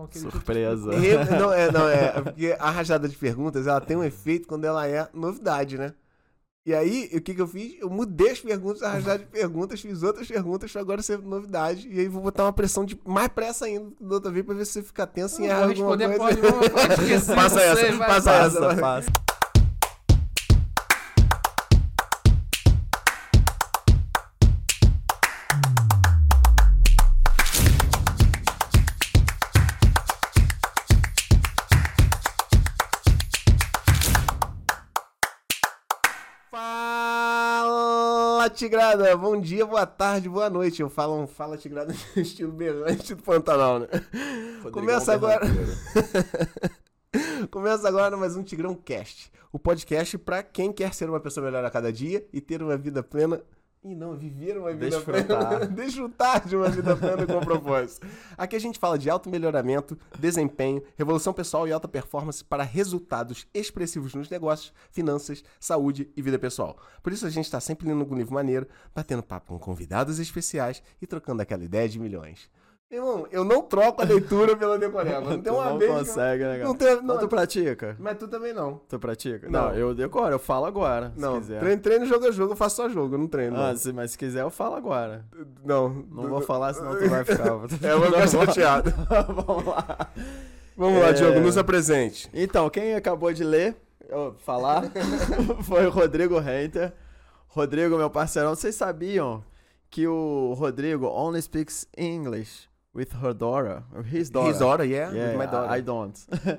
com aquele tipo de Surpresa. pergunta. E- não, é, não, é, é porque a rajada de perguntas, ela tem um efeito quando ela é novidade, né? E aí, o que que eu fiz? Eu mudei as perguntas, a rajada de perguntas, fiz outras perguntas pra agora ser novidade. E aí vou botar uma pressão de mais pressa ainda da outra vez pra ver se você fica tenso e erra alguma responder, coisa. pode, pode, pode esquecer. Passa essa, sei, passa essa. Passa, passa. Tigrada! Bom dia, boa tarde, boa noite. Eu falo um Fala, Tigrada no estilo berrante do Pantanal, né? Rodrigão Começa agora. Começa agora mais um Tigrão Cast. O podcast pra quem quer ser uma pessoa melhor a cada dia e ter uma vida plena. E não, viver uma vida Desfrutar. plena. Desfrutar de uma vida plena com propósito. Aqui a gente fala de alto melhoramento, desempenho, revolução pessoal e alta performance para resultados expressivos nos negócios, finanças, saúde e vida pessoal. Por isso a gente está sempre lendo algum livro maneiro, batendo papo com convidados especiais e trocando aquela ideia de milhões. Irmão, eu não troco a leitura pela decoreba. Não tem Tu uma não vez. que eu- consegue, né? Não Mas não, tu pratica? mas tu também não. Tu pratica? Não. Não, eu decoro, eu falo agora, se Não, quiser. treino, treino, jogo a jogo, eu faço só jogo, eu não treino. Ah, não. se, mas se quiser eu falo agora. não, Não vou falar, senão tu vai ficar... É, eu vou ficar chateado. Vamos lá. Vamos lá, É. Diogo, nos apresente. Então, quem acabou de ler, falar, foi o Rodrigo Renter. Rodrigo, meu parceirão, vocês sabiam que o Rodrigo only speaks English with her daughter, his daughter. His daughter, yeah, Yeah, my daughter. I don't.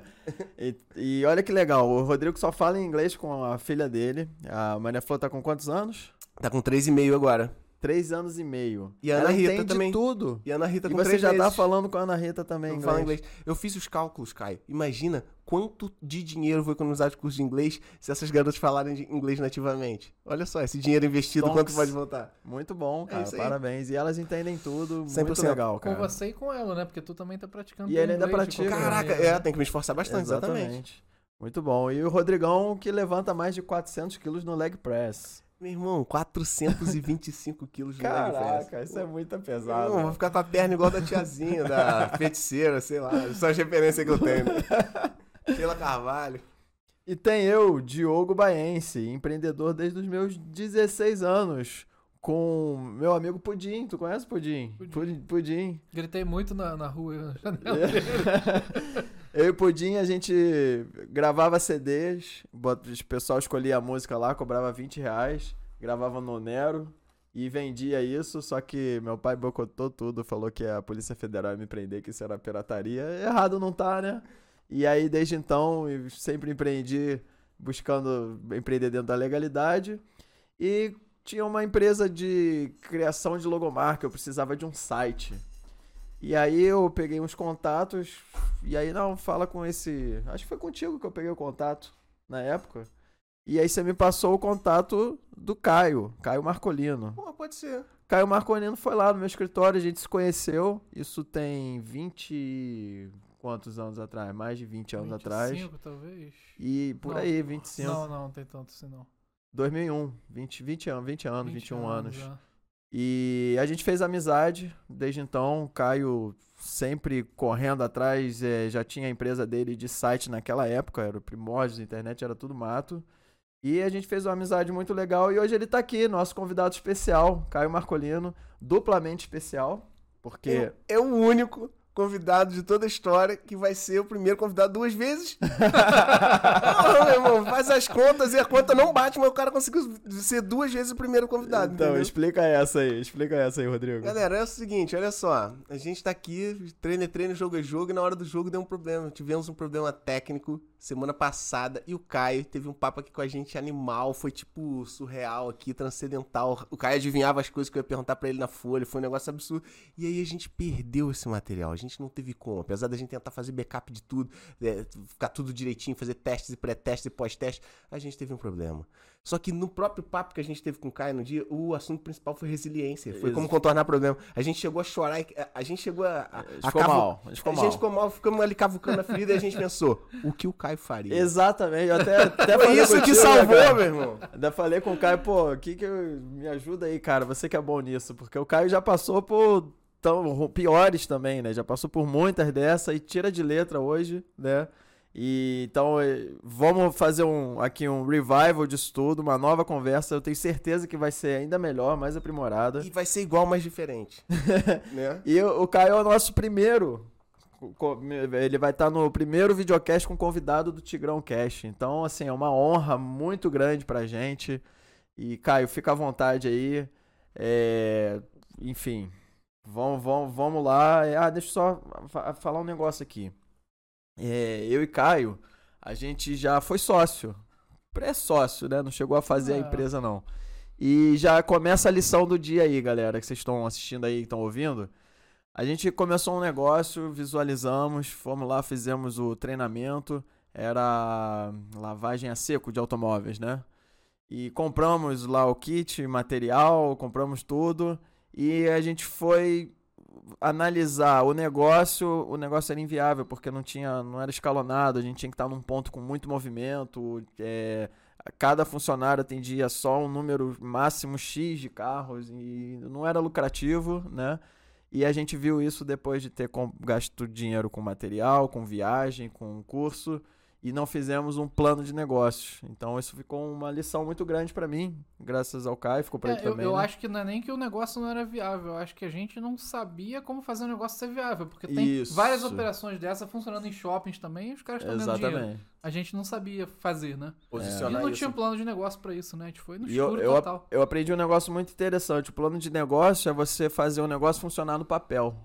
e, e olha que legal, o Rodrigo só fala inglês com a filha dele. A Maria Flor tá com quantos anos? Tá com 3,5 agora. Três anos e meio. E a Ana Ela Rita entende também. tudo. E a Ana Rita E com você 3 já tá meses. falando com a Ana Rita também Não inglês. fala inglês. Eu fiz os cálculos, Caio. Imagina quanto de dinheiro foi economizado de curso de inglês se essas garotas falarem de inglês nativamente. Olha só, esse dinheiro investido, Stonks. quanto pode voltar? Muito bom, cara. É isso aí. Parabéns. E elas entendem tudo. 100%. Muito legal, Com cara. você e com ela, né? Porque tu também tá praticando. E ele ainda inglês de pratica. Caraca, é, né? tem que me esforçar bastante, exatamente. Muito bom. E o Rodrigão que levanta mais de 400 quilos no leg press. Meu irmão, 425 quilos de leg press. Caraca, isso é muito Não, pesado. vou ficar com a perna igual da tiazinha, da feiticeira, sei lá. Só as referências que eu tenho. né? Sheila Carvalho. E tem eu, Diogo Baense, empreendedor desde os meus 16 anos, com meu amigo Pudim. Tu conhece Pudim? Pudim. Pudim. Pudim. Gritei muito na, na rua, na janela dele. Eu e Pudim, a gente gravava CDs, o pessoal escolhia a música lá, cobrava 20 reais, gravava no Nero e vendia isso, só que meu pai boicotou tudo, falou que a Polícia Federal ia me prender, que isso era pirataria. Errado não tá, né? E aí, desde então, sempre empreendi buscando empreender dentro da legalidade e tinha uma empresa de criação de logomarca, eu precisava de um site. E aí eu peguei uns contatos, e aí não, fala com esse. Acho que foi contigo que eu peguei o contato na época. E aí você me passou o contato do Caio, Caio Marcolino. Pô, pode ser. Caio Marcolino foi lá no meu escritório, a gente se conheceu. Isso tem 20. e quantos anos atrás? Mais de 20 anos atrás. 25, talvez. E por Não. aí, 25. Não, não, não tem tanto assim, não. 2001, 20, 20 anos, 20 anos, 20 21 anos. já. E a gente fez amizade desde então. Caio sempre correndo atrás, eh, já tinha a empresa dele de site naquela época, era o primórdio internet, era tudo mato. E a gente fez uma amizade muito legal e hoje ele tá aqui, nosso convidado especial, Caio Marcolino, duplamente especial, porque É, é o único convidado de toda a história que vai ser o primeiro convidado duas vezes. Não, meu irmão, faz as contas e a conta não bate, mas o cara conseguiu ser duas vezes o primeiro convidado. Então, entendeu? explica essa aí, explica essa aí, Rodrigo. Galera, é o seguinte, olha só. A gente tá aqui, treino é treino, jogo é jogo, e na hora do jogo deu um problema. Tivemos um problema técnico semana passada e o Caio teve um papo aqui com a gente animal, foi tipo surreal aqui, transcendental. O Caio adivinhava as coisas que eu ia perguntar pra ele na folha, foi um negócio absurdo. E aí a gente perdeu esse material, a gente não teve como. Apesar da gente tentar fazer backup de tudo, é, ficar tudo direitinho, fazer testes e pré-testes e pós-testes, a gente teve um problema. Só que no próprio papo que a gente teve com o Caio no dia, o assunto principal foi resiliência. Foi como contornar problema. A gente chegou a chorar, a- a gente chegou a. a, A gente a ficou cavu- mal, a gente ficou a mal. gente ficou mal, ficamos ali cavucando a ferida e a gente pensou, o que o Caio faria? Exatamente, eu até, até Foi isso que contigo, salvou, né, meu irmão. Ainda falei com o Caio, pô, o que que eu... me ajuda aí, cara, você que é bom nisso, porque o Caio já passou por tão piores também, né? Já passou por muitas dessas e tira de letra hoje, né? E então eh, vamos fazer um aqui um revival disso tudo, uma nova conversa. Eu tenho certeza que vai ser ainda melhor, mais aprimorada. E vai ser igual, mas diferente. né? E o Caio é o nosso primeiro. Ele vai estar no primeiro videocast com convidado do Tigrão Cast. Então, assim, é uma honra muito grande pra gente. E, Caio, fica à vontade aí. É, Enfim, vamos, vamos, vamos lá. Ah, deixa eu só fa- falar um negócio aqui. É, Eu e Caio, a gente já foi sócio. Pré-sócio, né? Não chegou a fazer a Ah. empresa, não. E já começa a lição do dia aí, galera, que vocês estão assistindo aí, estão ouvindo. A gente começou um negócio, visualizamos, fomos lá, fizemos o treinamento, era lavagem a seco de automóveis, né? E compramos lá o kit, material, compramos tudo e a gente foi analisar o negócio, o negócio era inviável porque não tinha, não era escalonado, a gente tinha que estar num ponto com muito movimento, é, cada funcionário atendia só um número máximo X de carros e não era lucrativo, né? E a gente viu isso depois de ter gasto dinheiro com material, com viagem, com curso e não fizemos um plano de negócios. Então isso ficou uma lição muito grande pra mim, graças ao Caio, ficou pra É, ele eu também. eu né? acho que não é nem que o negócio não era viável, eu acho que a gente não sabia como fazer o negócio ser viável. Porque tem Isso. várias operações dessa funcionando em shoppings também e os caras estão ganhando dinheiro. Exatamente. A gente não sabia fazer, né? E Posicionar não isso. tinha plano de negócio pra isso, né? A gente foi no E eu, escuro eu, total. eu aprendi um negócio muito interessante. O plano de negócio é você fazer o negócio funcionar no papel.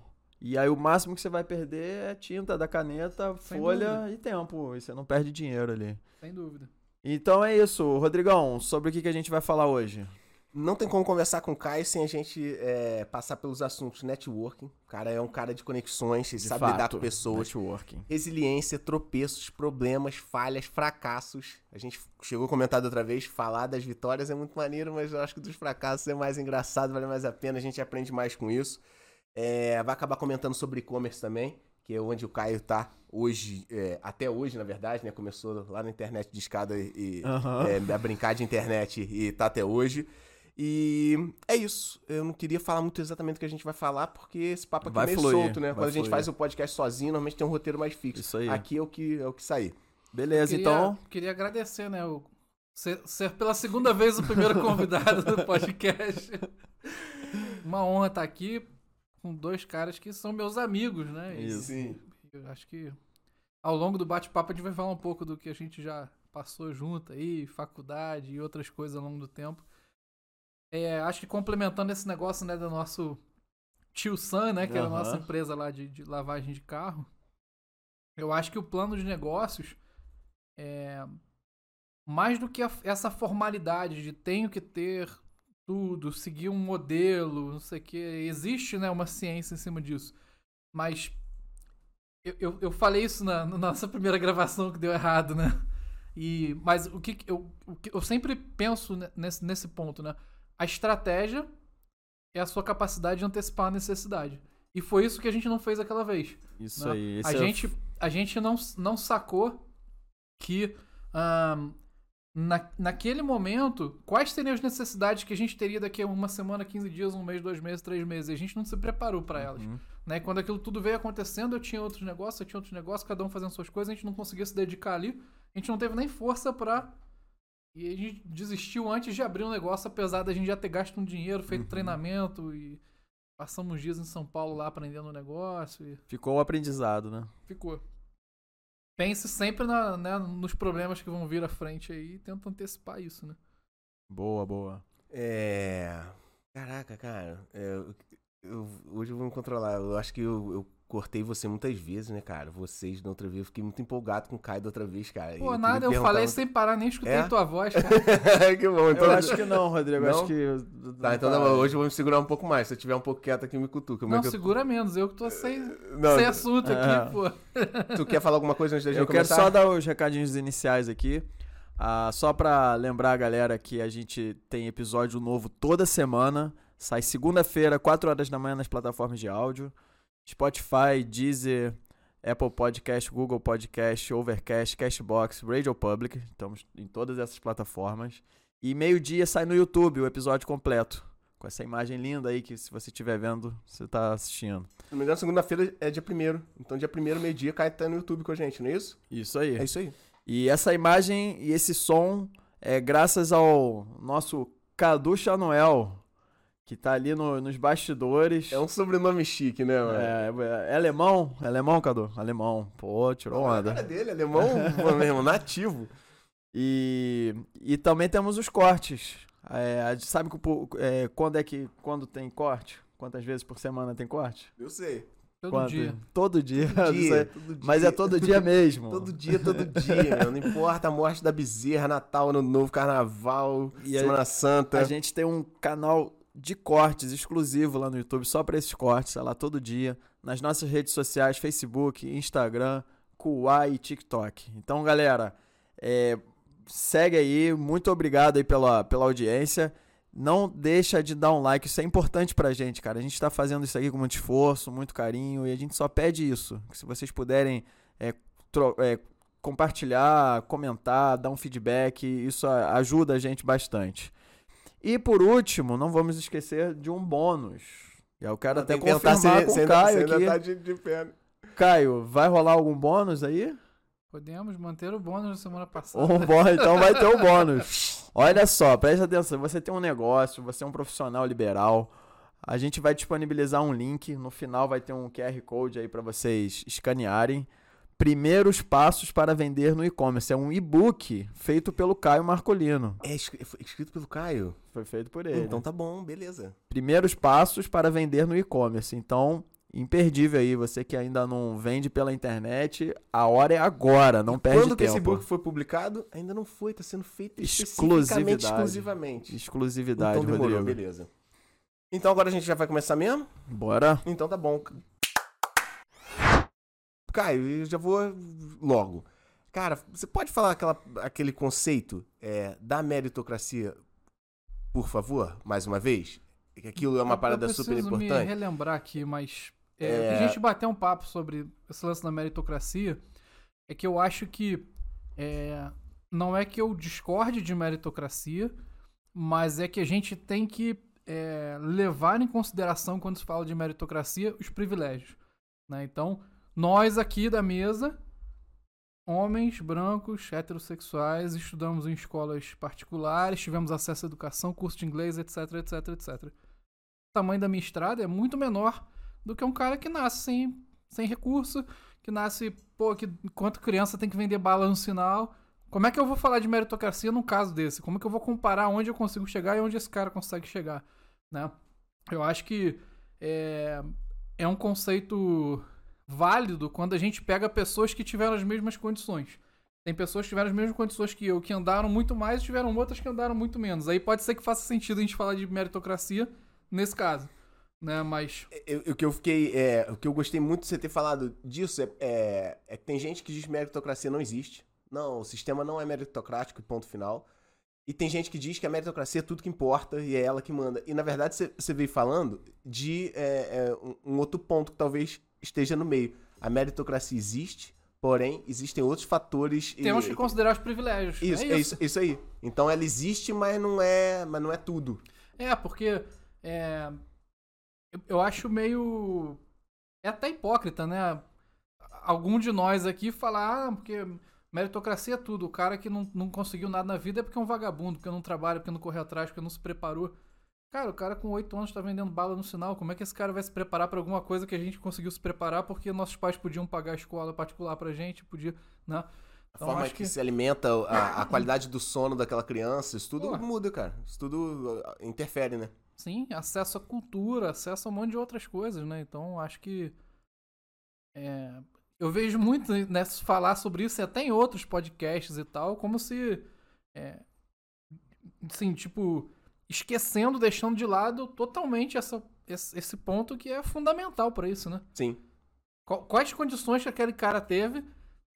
E aí o máximo que você vai perder é tinta da caneta, Sem folha dúvida. e tempo. E você não perde dinheiro ali. Sem dúvida. Então é isso, Rodrigão. Sobre o que, que a gente vai falar hoje? Não tem como conversar com o Caio sem a gente é, passar pelos assuntos networking. O cara é um cara de conexões, De sabe lidar fato, com pessoas. Networking. Resiliência, tropeços, problemas, falhas, fracassos. A gente chegou a comentar da outra vez, falar das vitórias é muito maneiro, mas eu acho que dos fracassos é mais engraçado, vale mais a pena, a gente aprende mais com isso. É, vai acabar comentando sobre e-commerce também, que é onde o Caio tá hoje, é, até hoje, na verdade, né? Começou lá na internet de escada e, Aham. é, a brincar de internet e tá até hoje. E é isso. Eu não queria falar muito exatamente o que a gente vai falar, porque esse papo aqui Vai é meio fluir, solto, né? Quando a gente fluir. faz o podcast sozinho, normalmente tem um roteiro mais fixo. Isso aí. Aqui é o que, é o que sair. Beleza, queria, então. Queria agradecer, né? O, ser, ser pela segunda vez o primeiro convidado do podcast. Uma honra estar aqui com dois caras que são meus amigos, né? E Isso. Sim. Eu acho que ao longo do bate-papo a gente vai falar um pouco do que a gente já passou junto aí, faculdade e outras coisas ao longo do tempo. É, acho que complementando esse negócio, né, do nosso Tio Sam, né, que era a nossa empresa lá de, de lavagem de carro. Eu acho que o plano de negócios é mais do que a- essa formalidade de tenho que ter tudo, seguir um modelo, não sei o que. Existe, né, uma ciência em cima disso. Mas eu, eu, eu falei isso na, na nossa primeira gravação que deu errado, né? E, mas o que eu, o que eu sempre penso ne- nesse, nesse ponto, né? A estratégia é a sua capacidade de antecipar a necessidade. E foi isso que a gente não fez aquela vez. Isso né? aí. a, é gente, a gente não, não sacou que ahn, na, naquele momento, quais seriam as necessidades que a gente teria daqui a uma semana, 15 dias, um mês, dois meses, três meses. E a gente não se preparou para elas. Uhum. Né? Quando aquilo tudo veio acontecendo, eu tinha outros negócios, eu tinha outros negócios, cada um fazendo suas coisas, a gente não conseguia se dedicar ali. A gente não teve nem força pra. E a gente desistiu antes de abrir um negócio, apesar da gente já ter gasto um dinheiro, feito Uhum. treinamento e passamos dias em São Paulo lá aprendendo o negócio e Ficou o aprendizado, né? ficou. Pense sempre na- né, nos problemas que vão vir à frente aí e tenta antecipar isso, né? Boa, boa. É. Caraca, cara. é, eu- eu- hoje eu vou me controlar. Eu acho que eu, eu cortei você muitas vezes, né, cara? Vocês da outra vez. Eu fiquei muito empolgado com o Caio da outra vez, cara. Pô, queria nada, eu falei sem parar, nem escutei É? tua voz, cara. que bom. Então, Eu acho que não, Rodrigo. eu Não? Acho que. Tá, então tá bom. hoje eu vou me segurar um pouco mais. Se eu tiver um pouco quieto aqui, me cutuca. Como é Não, que eu- segura menos, eu que tô sem, Não, sem assunto É. aqui, pô. tu quer falar alguma coisa antes da gente Eu quero começar? só dar os recadinhos iniciais aqui. Ah, só pra lembrar a galera que a gente tem episódio novo toda semana. Sai segunda-feira, 4 horas da manhã nas plataformas de áudio. Spotify, Deezer, Apple Podcast, Google Podcast, Overcast, Cashbox, Radio Public. Estamos em todas essas plataformas. E meio-dia sai no YouTube o episódio completo. com essa imagem linda aí que se você estiver vendo, você tá assistindo. Se não me engano, segunda-feira é dia primeiro. Então, dia primeiro, meio-dia, Caio tá no YouTube com a gente, não é isso? Isso aí. É isso aí. E essa imagem e esse som é graças ao nosso Cadu Chanoel, que tá ali no- nos bastidores. É um sobrenome chique, né, mano? É, é alemão? É alemão, Cadu? Alemão. Pô, tirou Olha a cara onda. dele, alemão, mesmo, nativo. E, e também temos os cortes. É, a gente sabe que, é, quando é que quando tem corte? Quantas vezes por semana tem corte? Eu sei. Todo Quanto? dia. Todo dia. Todo dia, todo dia. Mas é todo dia mesmo. Todo dia, todo dia, meu. Não importa a morte da bezerra, Natal, Ano Novo, Carnaval, E a- Semana Santa. A gente tem um canal de cortes exclusivo lá no YouTube, só para esses cortes, é lá todo dia, nas nossas redes sociais, Facebook, Instagram, Kuai e TikTok. Então, galera, é, segue aí, muito obrigado aí pela, pela audiência. Não deixa de dar um like, isso é importante pra gente, cara. A gente tá fazendo isso aqui com muito esforço, muito carinho, e a gente só pede isso. Se vocês puderem é, é, compartilhar, comentar, dar um feedback, isso ajuda a gente bastante. E por último, não vamos esquecer de um bônus. Eu quero até confirmar se- com se o ainda- Caio se aqui. tá de, de pé. Caio, vai rolar algum bônus aí? Podemos manter o bônus da semana passada. Um bônus, então vai ter um bônus. Olha só, preste atenção. Você tem um negócio, você é um profissional liberal. A gente vai disponibilizar um link. No final vai ter um QR Code aí para vocês escanearem. Primeiros passos para vender no e-commerce. É um e-book feito pelo Caio Marcolino. É escrito pelo Caio. Foi feito por ele. Então tá bom, beleza. Primeiros passos para vender no e-commerce. Então, imperdível aí. Você que ainda não vende pela internet, a hora é agora. Não perde Quando que tempo. esse book foi publicado? Ainda não foi, tá sendo feito Exclusividade. especificamente, exclusivamente. Exclusividade, então demorou, Rodrigo. beleza. Então agora a gente já vai começar mesmo? Bora. Então tá bom. Caio, eu já vou logo. Cara, você pode falar aquela, aquele conceito é, da meritocracia, por favor, mais uma vez? Que aquilo é uma Eu- parada eu super preciso me importante. relembrar aqui, mas é, É. a gente bateu um papo sobre esse lance da meritocracia é que eu acho que é, não é que eu discorde de meritocracia, mas é que a gente tem que é, levar em consideração quando se fala de meritocracia os privilégios. né? Então, nós aqui da mesa, homens brancos, heterossexuais, estudamos em escolas particulares, tivemos acesso à educação, curso de inglês, etc, etc, etc. O tamanho da minha estrada é muito menor do que um cara que nasce sem, sem recurso, que nasce, pô, que enquanto criança tem que vender bala no sinal. Como é que eu vou falar de meritocracia num caso desse? Como é que eu vou comparar onde eu consigo chegar e onde esse cara consegue chegar? Né? Eu acho que é, é um conceito válido quando a gente pega pessoas que tiveram as mesmas condições. Tem pessoas que tiveram as mesmas condições que eu, que andaram muito mais, e tiveram outras que andaram muito menos. Aí pode ser que faça sentido a gente falar de meritocracia nesse caso, né? Mas Eu- o que eu fiquei. é, o que eu gostei muito de você ter falado disso é, é, é que tem gente que diz que meritocracia não existe. Não, o sistema não é meritocrático, ponto final. E tem gente que diz que a meritocracia é tudo que importa e é ela que manda. E na verdade você, veio falando de é, é, um outro ponto que talvez esteja no meio. A meritocracia existe, porém existem outros fatores. e- temos que considerar os privilégios. Isso, é é isso. isso, isso aí. Então ela existe, mas não é, mas não é tudo. É, porque é, eu, eu acho meio. É até hipócrita, né? Algum de nós aqui falar, ah, porque meritocracia é tudo. O cara que não, não conseguiu nada na vida é porque é um vagabundo, porque não trabalha, porque não correu atrás, porque não se preparou. Cara, o cara com 8 anos tá vendendo bala no sinal. Como é que esse cara vai se preparar pra alguma coisa que a gente conseguiu se preparar porque nossos pais podiam pagar a escola particular pra gente, podia, né? A Então, forma acho que, se alimenta, a, a qualidade do sono daquela criança, isso tudo Pô. muda, cara. Isso tudo uh, interfere, né? Sim, acesso à cultura, acesso a um monte de outras coisas, né? Então acho que. é, eu vejo muito né, falar sobre isso, e até em outros podcasts e tal, como se. É, assim, tipo, esquecendo, deixando de lado totalmente essa, esse, esse ponto que é fundamental pra isso, né? Sim. Qu- Quais condições que aquele cara teve?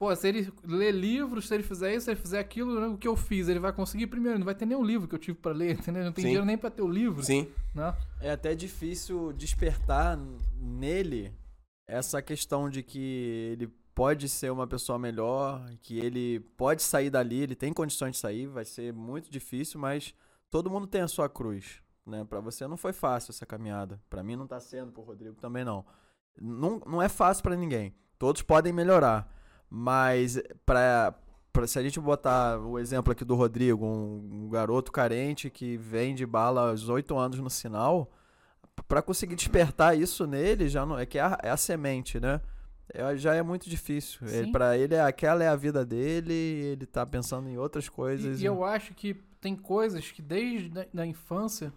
Pô, se ele ler livros, se ele fizer isso, se ele fizer aquilo, né, o que eu fiz, ele vai conseguir? Primeiro, não vai ter nenhum livro que eu tive pra ler, entendeu? Não tem Sim. dinheiro nem pra ter o livro, Sim. né? É até difícil despertar nele essa questão de que ele pode ser uma pessoa melhor, que ele pode sair dali, ele tem condições de sair, vai ser muito difícil, mas todo mundo tem a sua cruz. né? Pra você não foi fácil essa caminhada. Pra mim não tá sendo, pro Rodrigo também não. Não, não é fácil pra ninguém. Todos podem melhorar. Mas pra, se a gente botar o exemplo aqui do Rodrigo, um, um garoto carente que vende bala aos 8 anos no sinal, pra conseguir despertar isso nele, já não, é que é a, é a semente, né? É, já é muito difícil. Pra ele, aquela é a vida dele, ele tá pensando em outras coisas. E, e eu acho que tem coisas que desde a infância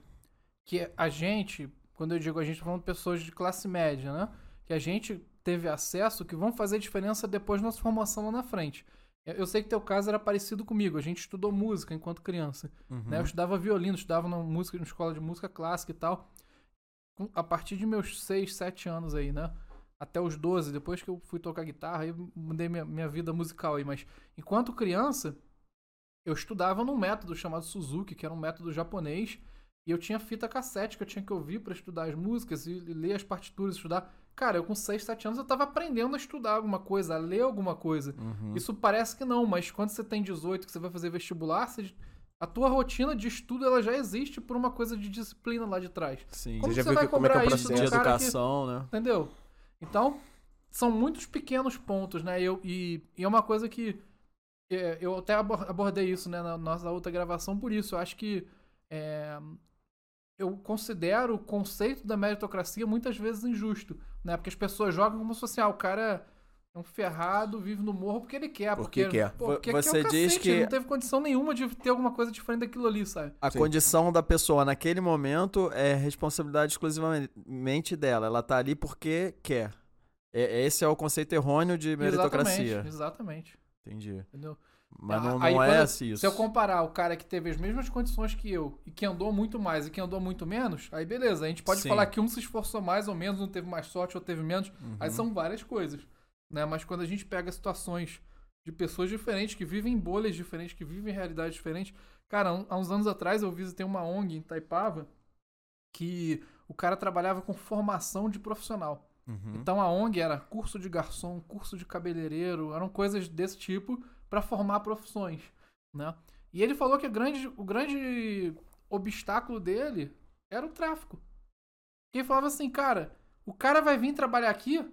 que a gente, quando eu digo a gente, tô falando de pessoas de classe média, né? Que a gente teve acesso que vão fazer diferença depois da nossa formação lá na frente. Eu sei que teu caso era parecido comigo. A gente estudou música enquanto criança. Uhum. né? Eu estudava violino, estudava na música, na escola de música clássica e tal. A partir de meus 6, 7 anos aí, né? Até os 12, depois que eu fui tocar guitarra, aí mudei minha, minha vida musical aí. Mas enquanto criança, eu estudava num método chamado Suzuki, que era um método japonês. E eu tinha fita cassete que eu tinha que ouvir pra estudar as músicas e ler as partituras, estudar. Cara, eu com 6, 7 anos eu tava aprendendo a estudar alguma coisa, a ler alguma coisa. Uhum. Isso parece que não, mas quando você tem 18, que você vai fazer vestibular, você- a tua rotina de estudo ela já existe por uma coisa de disciplina lá de trás. Sim. Como Você já você vai que- como é que é o isso processo de cara que- educação, né? Entendeu? Então, são muitos pequenos pontos, né? Eu, e, e é uma coisa que é, eu até abor- abordei isso né, na nossa outra gravação por isso. Eu acho que é, eu considero o conceito da meritocracia muitas vezes injusto, né? Porque as pessoas jogam como se fosse, ah, o cara é um ferrado, vive no morro porque ele quer. Porque Porque, quer. Pô, porque você quer o diz cacete, que- ele não teve condição nenhuma de ter alguma coisa diferente daquilo ali, sabe? A Sim. condição da pessoa naquele momento é responsabilidade exclusivamente dela. Ela tá ali porque quer. É- esse é o conceito errôneo de meritocracia. Exatamente, exatamente. Entendi. Entendeu? Mas não, Aí não quando é eu- assim isso. Se eu comparar o cara que teve as mesmas condições que eu e que andou muito mais e que andou muito menos, aí beleza. A gente pode Sim. falar que um se esforçou mais ou menos, um teve mais sorte ou teve menos. Uhum. Aí são várias coisas. Né? Mas quando a gente pega situações de pessoas diferentes, que vivem em bolhas diferentes, que vivem em realidades diferentes. Cara, um- há uns anos atrás eu visitei uma ONG em Taipava que o cara trabalhava com formação de profissional. Uhum. Então a ONG era curso de garçom, curso de cabeleireiro, eram coisas desse tipo para formar profissões, né? E ele falou que grande, o grande obstáculo dele era o tráfico. Ele falava assim, cara, o cara vai vir trabalhar aqui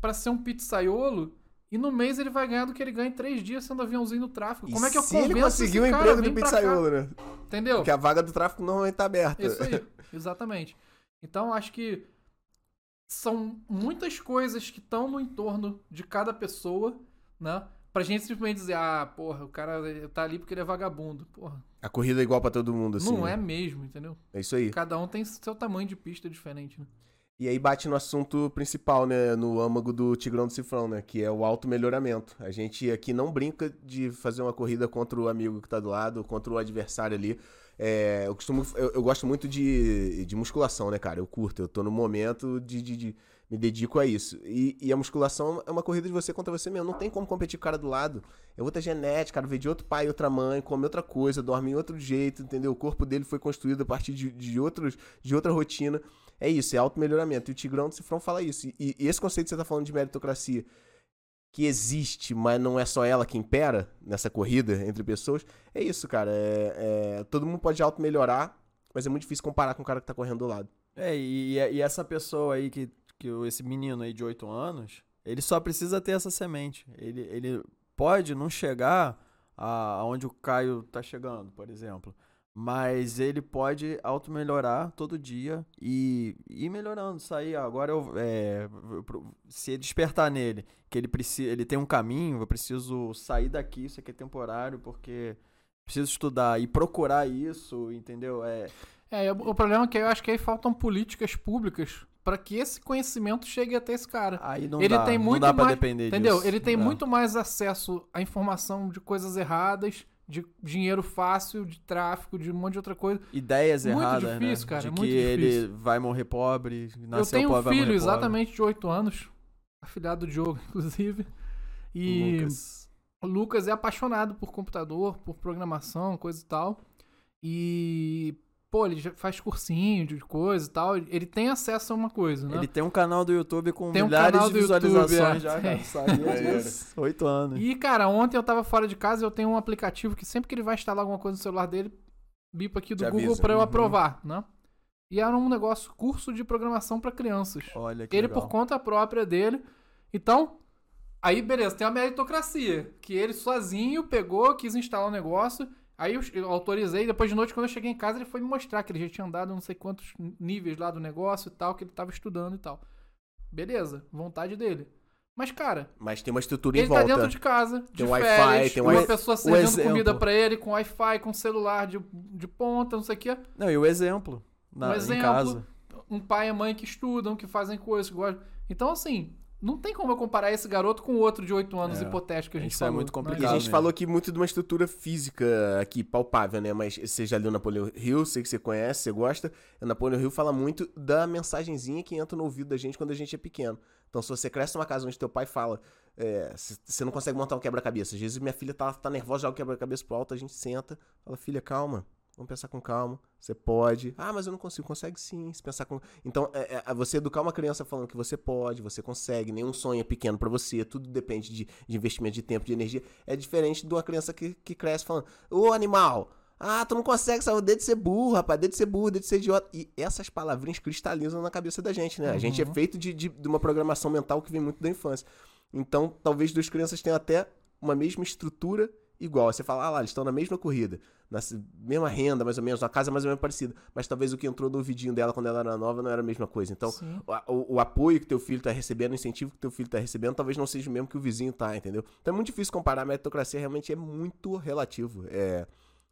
para ser um pizzaiolo e no mês ele vai ganhar do que ele ganha em três dias sendo aviãozinho no tráfico. E Como é que eu se ele conseguiu o emprego do pizzaiolo, né? Entendeu? Porque a vaga do tráfico normalmente tá aberta. Isso aí, exatamente. Então acho que são muitas coisas que estão no entorno de cada pessoa, né? Pra gente simplesmente dizer, ah, porra, o cara tá ali porque ele é vagabundo. Porra, A corrida é igual pra todo mundo, assim. não né? é mesmo, entendeu? É isso aí. Cada um tem seu tamanho de pista diferente, né? E aí bate no assunto principal, né? No âmago do Tigrão do Cifrão, né? Que é o auto-melhoramento. A gente aqui não brinca de fazer uma corrida contra o amigo que tá do lado, contra o adversário ali. É, eu costumo. Eu, eu gosto muito de, de musculação, né, cara? Eu curto, eu tô no momento de. de- de- me dedico a isso. E, e a musculação é uma corrida de você contra você mesmo. Não tem como competir com o cara do lado. É outra genética, cara. Veio de outro pai, outra mãe, come outra coisa, dorme em outro jeito, entendeu? O corpo dele foi construído a partir de, de, outros, de outra rotina. É isso, é auto-melhoramento. E o Tigrão do Cifrão fala isso. E, e esse conceito que você tá falando de meritocracia, que existe, mas não é só ela que impera nessa corrida entre pessoas, é isso, cara. É, é- todo mundo pode auto-melhorar, mas é muito difícil comparar com o cara que tá correndo do lado. É, e, e essa pessoa aí, que, que esse menino aí de 8 anos, ele só precisa ter essa semente. Ele, ele pode não chegar aonde o Caio tá chegando, por exemplo. Mas ele pode auto-melhorar todo dia e ir melhorando. Sair, ah, agora eu, é, se despertar nele, que ele precisa, ele tem um caminho, eu preciso sair daqui, isso aqui é temporário, porque preciso estudar e procurar isso, entendeu? É, É, o, problema é que eu acho que aí faltam políticas públicas para que esse conhecimento chegue até esse cara. Aí não Ele dá, tem não muito pra mais- depender Entendeu? disso. Ele tem É. muito mais acesso à informação de coisas erradas, de dinheiro fácil, de tráfico, de um monte de outra coisa. ideias Muito erradas, difícil, né? cara, de que muito ele difícil. vai morrer pobre, eu nasceu tenho um pobre, vai filho exatamente de 8 anos, afilhado do Diogo, inclusive. E Lucas. o Lucas é apaixonado por computador, por programação, coisa e tal. E, pô, ele já faz cursinho de coisa e tal. Ele tem acesso a uma coisa, né? Ele tem um canal do YouTube com Tem um milhares canal de do YouTube, visualizações é. já, cara. Sabia disso? Oito anos. E, cara, ontem eu tava fora de casa e eu tenho um aplicativo que sempre que ele vai instalar alguma coisa no celular dele, bipa aqui do Te Google avisa. pra eu Uhum. aprovar, né? E era um negócio, curso de programação pra crianças. Olha que Ele legal. por conta própria dele. Então, aí beleza, tem a meritocracia. Que ele sozinho pegou, quis instalar o negócio. Aí eu, eu autorizei, depois de noite, quando eu cheguei em casa, ele foi me mostrar que ele já tinha andado não sei quantos níveis lá do negócio e tal, que ele tava estudando e tal. Beleza, vontade dele. Mas, cara, Mas tem uma estrutura em ele tá volta. dentro de casa, de Tem Wi-Fi, férias, tem uma Wi- pessoa servindo comida pra ele com Wi-Fi, com celular de, de ponta, não sei o quê. Não, e o exemplo. Na, Um Em exemplo. casa. Um pai e mãe que estudam, que fazem coisas, que gostam. Então, assim, não tem como eu comparar esse garoto com o outro de 8 anos É, hipotético que a gente isso é falou. muito né? complicado. E a gente mesmo. falou aqui muito de uma estrutura física aqui, palpável, né? Mas você já leu Napoleão Hill, sei que você conhece, você gosta. O Napoleão Hill fala muito da mensagenzinha que entra no ouvido da gente quando a gente é pequeno. Então, se você cresce numa casa onde teu pai fala, é, você não consegue montar um quebra-cabeça. Às vezes minha filha tá, tá nervosa, joga o quebra-cabeça pro alto, a gente senta, fala, filha, calma. Vamos pensar com calma. Você pode. Ah, mas eu não consigo. Consegue sim. Se pensar com. Então, é, é, você educar uma criança falando que você pode, você consegue, nenhum sonho é pequeno pra você, tudo depende de, de investimento de tempo, de energia. É diferente de uma criança que, que cresce falando: Ô animal, ah, tu não consegue, sabe? Desde ser burro, rapaz, desde ser burro, desde ser idiota. E essas palavrinhas cristalizam na cabeça da gente, né? A gente é Uhum. feito de, de, de uma programação mental que vem muito da infância. Então, talvez duas crianças tenham até uma mesma estrutura igual. Você fala, ah lá, eles estão na mesma corrida, na mesma renda, mais ou menos, na casa mais ou menos parecida. Mas talvez o que entrou no ouvidinho dela quando ela era nova não era a mesma coisa. Então, o, o- apoio que teu filho tá recebendo, o incentivo que teu filho tá recebendo, talvez não seja o mesmo que o vizinho tá, entendeu? Então é muito difícil comparar. A meritocracia realmente é muito relativo. É,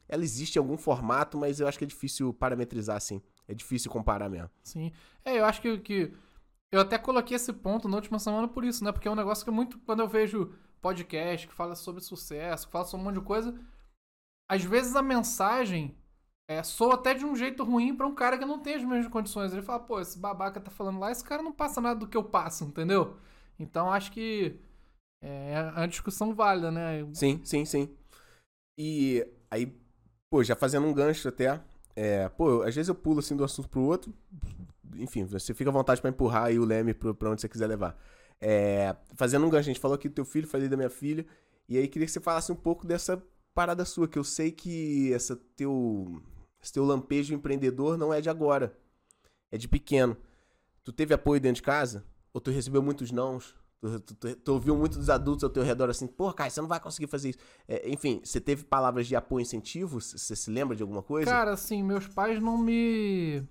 ela existe em algum formato, mas eu acho que é difícil parametrizar assim. É difícil comparar mesmo. Sim. É, eu acho que, que. Eu até coloquei esse ponto na última semana por isso, né? Porque é um negócio que muito. Quando eu vejo podcast que fala sobre sucesso, que fala sobre um monte de coisa, às vezes a mensagem é, soa até de um jeito ruim pra um cara que não tem as mesmas condições. Ele fala, pô, esse babaca tá falando lá, esse cara não passa nada do que eu passo, entendeu? Então acho que é uma discussão válida, né? Sim, sim, sim. E aí, pô, já fazendo um gancho até. É, pô, às vezes eu pulo assim do assunto pro outro. Enfim, você fica à vontade pra empurrar aí o leme pra onde você quiser levar. É, fazendo um gancho, a gente falou aqui do teu filho, falei da minha filha. E aí queria que você falasse um pouco dessa parada sua, que eu sei que essa teu, esse teu lampejo empreendedor não é de agora. É de pequeno. Tu teve apoio dentro de casa? Ou tu recebeu muitos nãos? Tu, tu, tu- tu ouviu muito dos adultos ao teu redor assim, pô, cara, você não vai conseguir fazer isso. É, enfim, você teve palavras de apoio e incentivo? Você se lembra de alguma coisa? Cara, assim, meus pais não me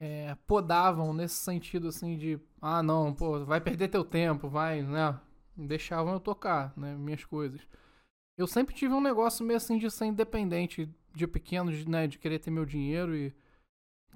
é, podavam nesse sentido, assim, de ah, não, pô, vai perder teu tempo, vai, né? Deixavam eu tocar, né? Minhas coisas. Eu sempre tive um negócio meio assim de ser independente de pequeno, de, né? De querer ter meu dinheiro e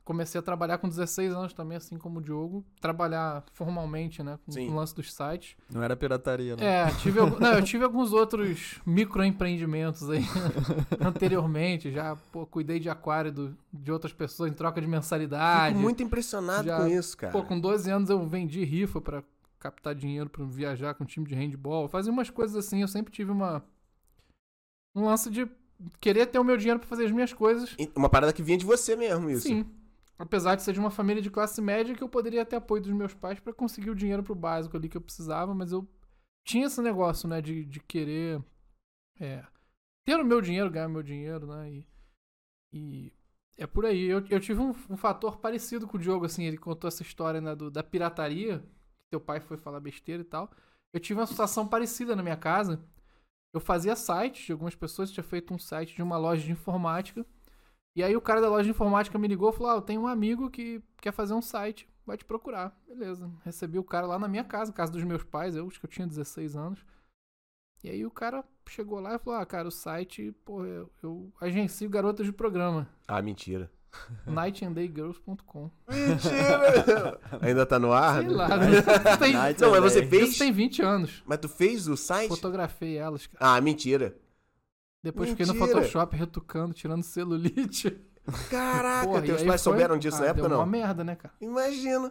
comecei a trabalhar com 16 anos também, assim como o Diogo. Trabalhar formalmente, né? Com Sim. o lance dos sites. Não era pirataria, né? É, tive, algum- não, eu tive alguns outros microempreendimentos aí anteriormente. Já, pô, cuidei de aquário do- de outras pessoas em troca de mensalidade. Fico muito impressionado Já- com isso, cara. Pô, com 12 anos eu vendi rifa pra captar dinheiro pra viajar com um time de handball. Fazia umas coisas assim, eu sempre tive uma. Um lance de querer ter o meu dinheiro pra fazer as minhas coisas. Uma parada que vinha de você mesmo, isso. Sim. Apesar de ser de uma família de classe média, que eu poderia ter apoio dos meus pais pra conseguir o dinheiro pro básico ali que eu precisava, mas eu tinha esse negócio, né, de, de querer é, ter o meu dinheiro, ganhar meu dinheiro, né, e, e é por aí. Eu, eu tive um, um fator parecido com o Diogo, assim, ele contou essa história, né, do, da pirataria, que teu pai foi falar besteira e tal. Eu tive uma situação parecida na minha casa. Eu fazia sites de algumas pessoas, tinha feito um site de uma loja de informática. E aí o cara da loja de informática me ligou e falou: Ah, eu tenho um amigo que quer fazer um site, vai te procurar. Beleza. Recebi o cara lá na minha casa, casa dos meus pais, eu acho que eu tinha 16 anos. E aí o cara chegou lá e falou: Ah, cara, o site, pô, eu, eu agencio garotas de programa. Ah, mentira. nightanddayGirls.com. Mentira! Ainda tá no ar? Sei lá, né? Tem, Não, mas você fez? isso tem 20 anos. Mas tu fez o site? Fotografei elas, cara. Ah, mentira. Depois fiquei no Mentira. Photoshop retocando, tirando celulite. Caraca, Porra, teus pais foi- souberam disso ah, na época deu não? uma merda, né, cara? Imagino.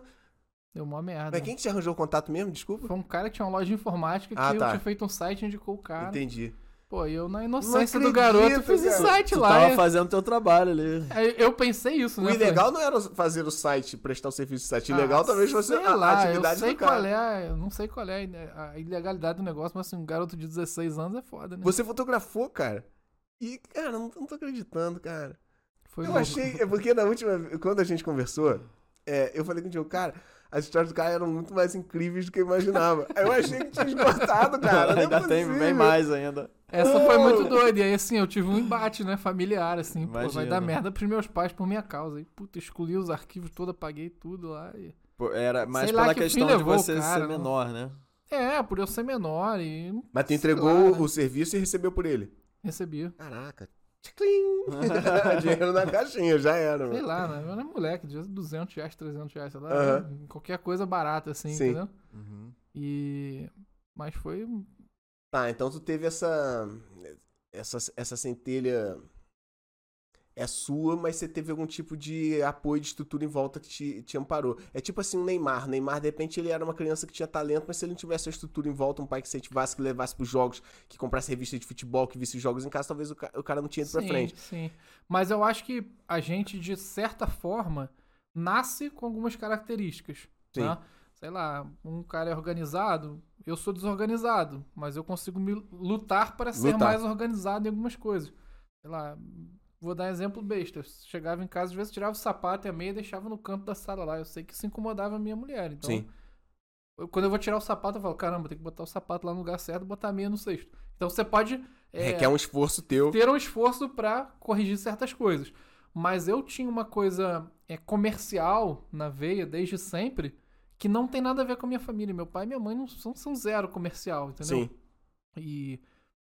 Deu uma merda. Mas quem que te arranjou o contato mesmo? Desculpa. Foi um cara que tinha uma loja de informática que Ah, eu tá. tinha feito um site e indicou o cara. Entendi. Pô, e eu na inocência acredito, do garoto fiz o cara. site Tu lá. tava é- fazendo teu trabalho ali. Aí Eu pensei isso, O né? ilegal não era fazer o site, prestar o serviço do site. O Falei, ilegal ah, talvez fosse a, lá, atividade eu sei do cara. qual é, eu não sei qual é a ilegalidade do negócio, mas assim, um garoto de 16 anos é foda, né? Você fotografou, cara. E, cara, não, não tô acreditando, cara. Foi Eu louco. achei, é porque na última, quando a gente conversou, é, eu falei com o Diogo, cara, as histórias do cara eram muito mais incríveis do que eu imaginava. Eu achei que tinha esgotado, cara. Não é Ainda tem possível. bem mais ainda. Essa foi muito doida. E aí, assim, eu tive um embate, né, familiar, assim. Pô, vai dar merda pros meus pais por minha causa. E, puta, excluí os arquivos todos, apaguei tudo lá. E... Pô, Era mais Sei pela que questão de levou o você cara, ser né? menor, né? É, por eu ser menor e Mas tu entregou lá, né? o serviço e recebeu por ele. recebi. Caraca. Tchiclim. Dinheiro na caixinha, já era. Sei mano. lá, né? Eu era moleque, de 200 reais, 300 reais, sei lá. Aham. Qualquer coisa barata, assim, Sim. entendeu? Uhum. E... Mas foi... Tá, então tu teve essa. Essa, essa centelha. É sua, mas você teve algum tipo de apoio de estrutura em volta que te, te amparou. É tipo assim, o Neymar. Neymar, de repente, ele era uma criança que tinha talento, mas se ele não tivesse a estrutura em volta, um pai que incentivasse, que levasse pros jogos, que comprasse revista de futebol, que visse jogos em casa, talvez o, o cara não tinha ido pra sim, frente. Sim, Mas eu acho que a gente, de certa forma, nasce com algumas características. Sim. né? Sei lá, um cara é organizado, eu sou desorganizado, mas eu consigo me lutar para ser Lutar. mais organizado em algumas coisas. Sei lá, vou dar um exemplo besta. Eu chegava em casa, às vezes tirava o sapato e a meia e deixava no canto da sala lá. Eu sei que isso incomodava a minha mulher. Então, Sim. eu- quando eu vou tirar o sapato, eu falo, caramba, tem que botar o sapato lá no lugar certo e botar a meia no cesto. Então você pode. é, Requer um esforço teu. ter um esforço pra corrigir certas coisas. Mas eu tinha uma coisa é, comercial na veia desde sempre que não tem nada a ver com a minha família. Meu pai e minha mãe não são, são zero comercial, entendeu? Sim. E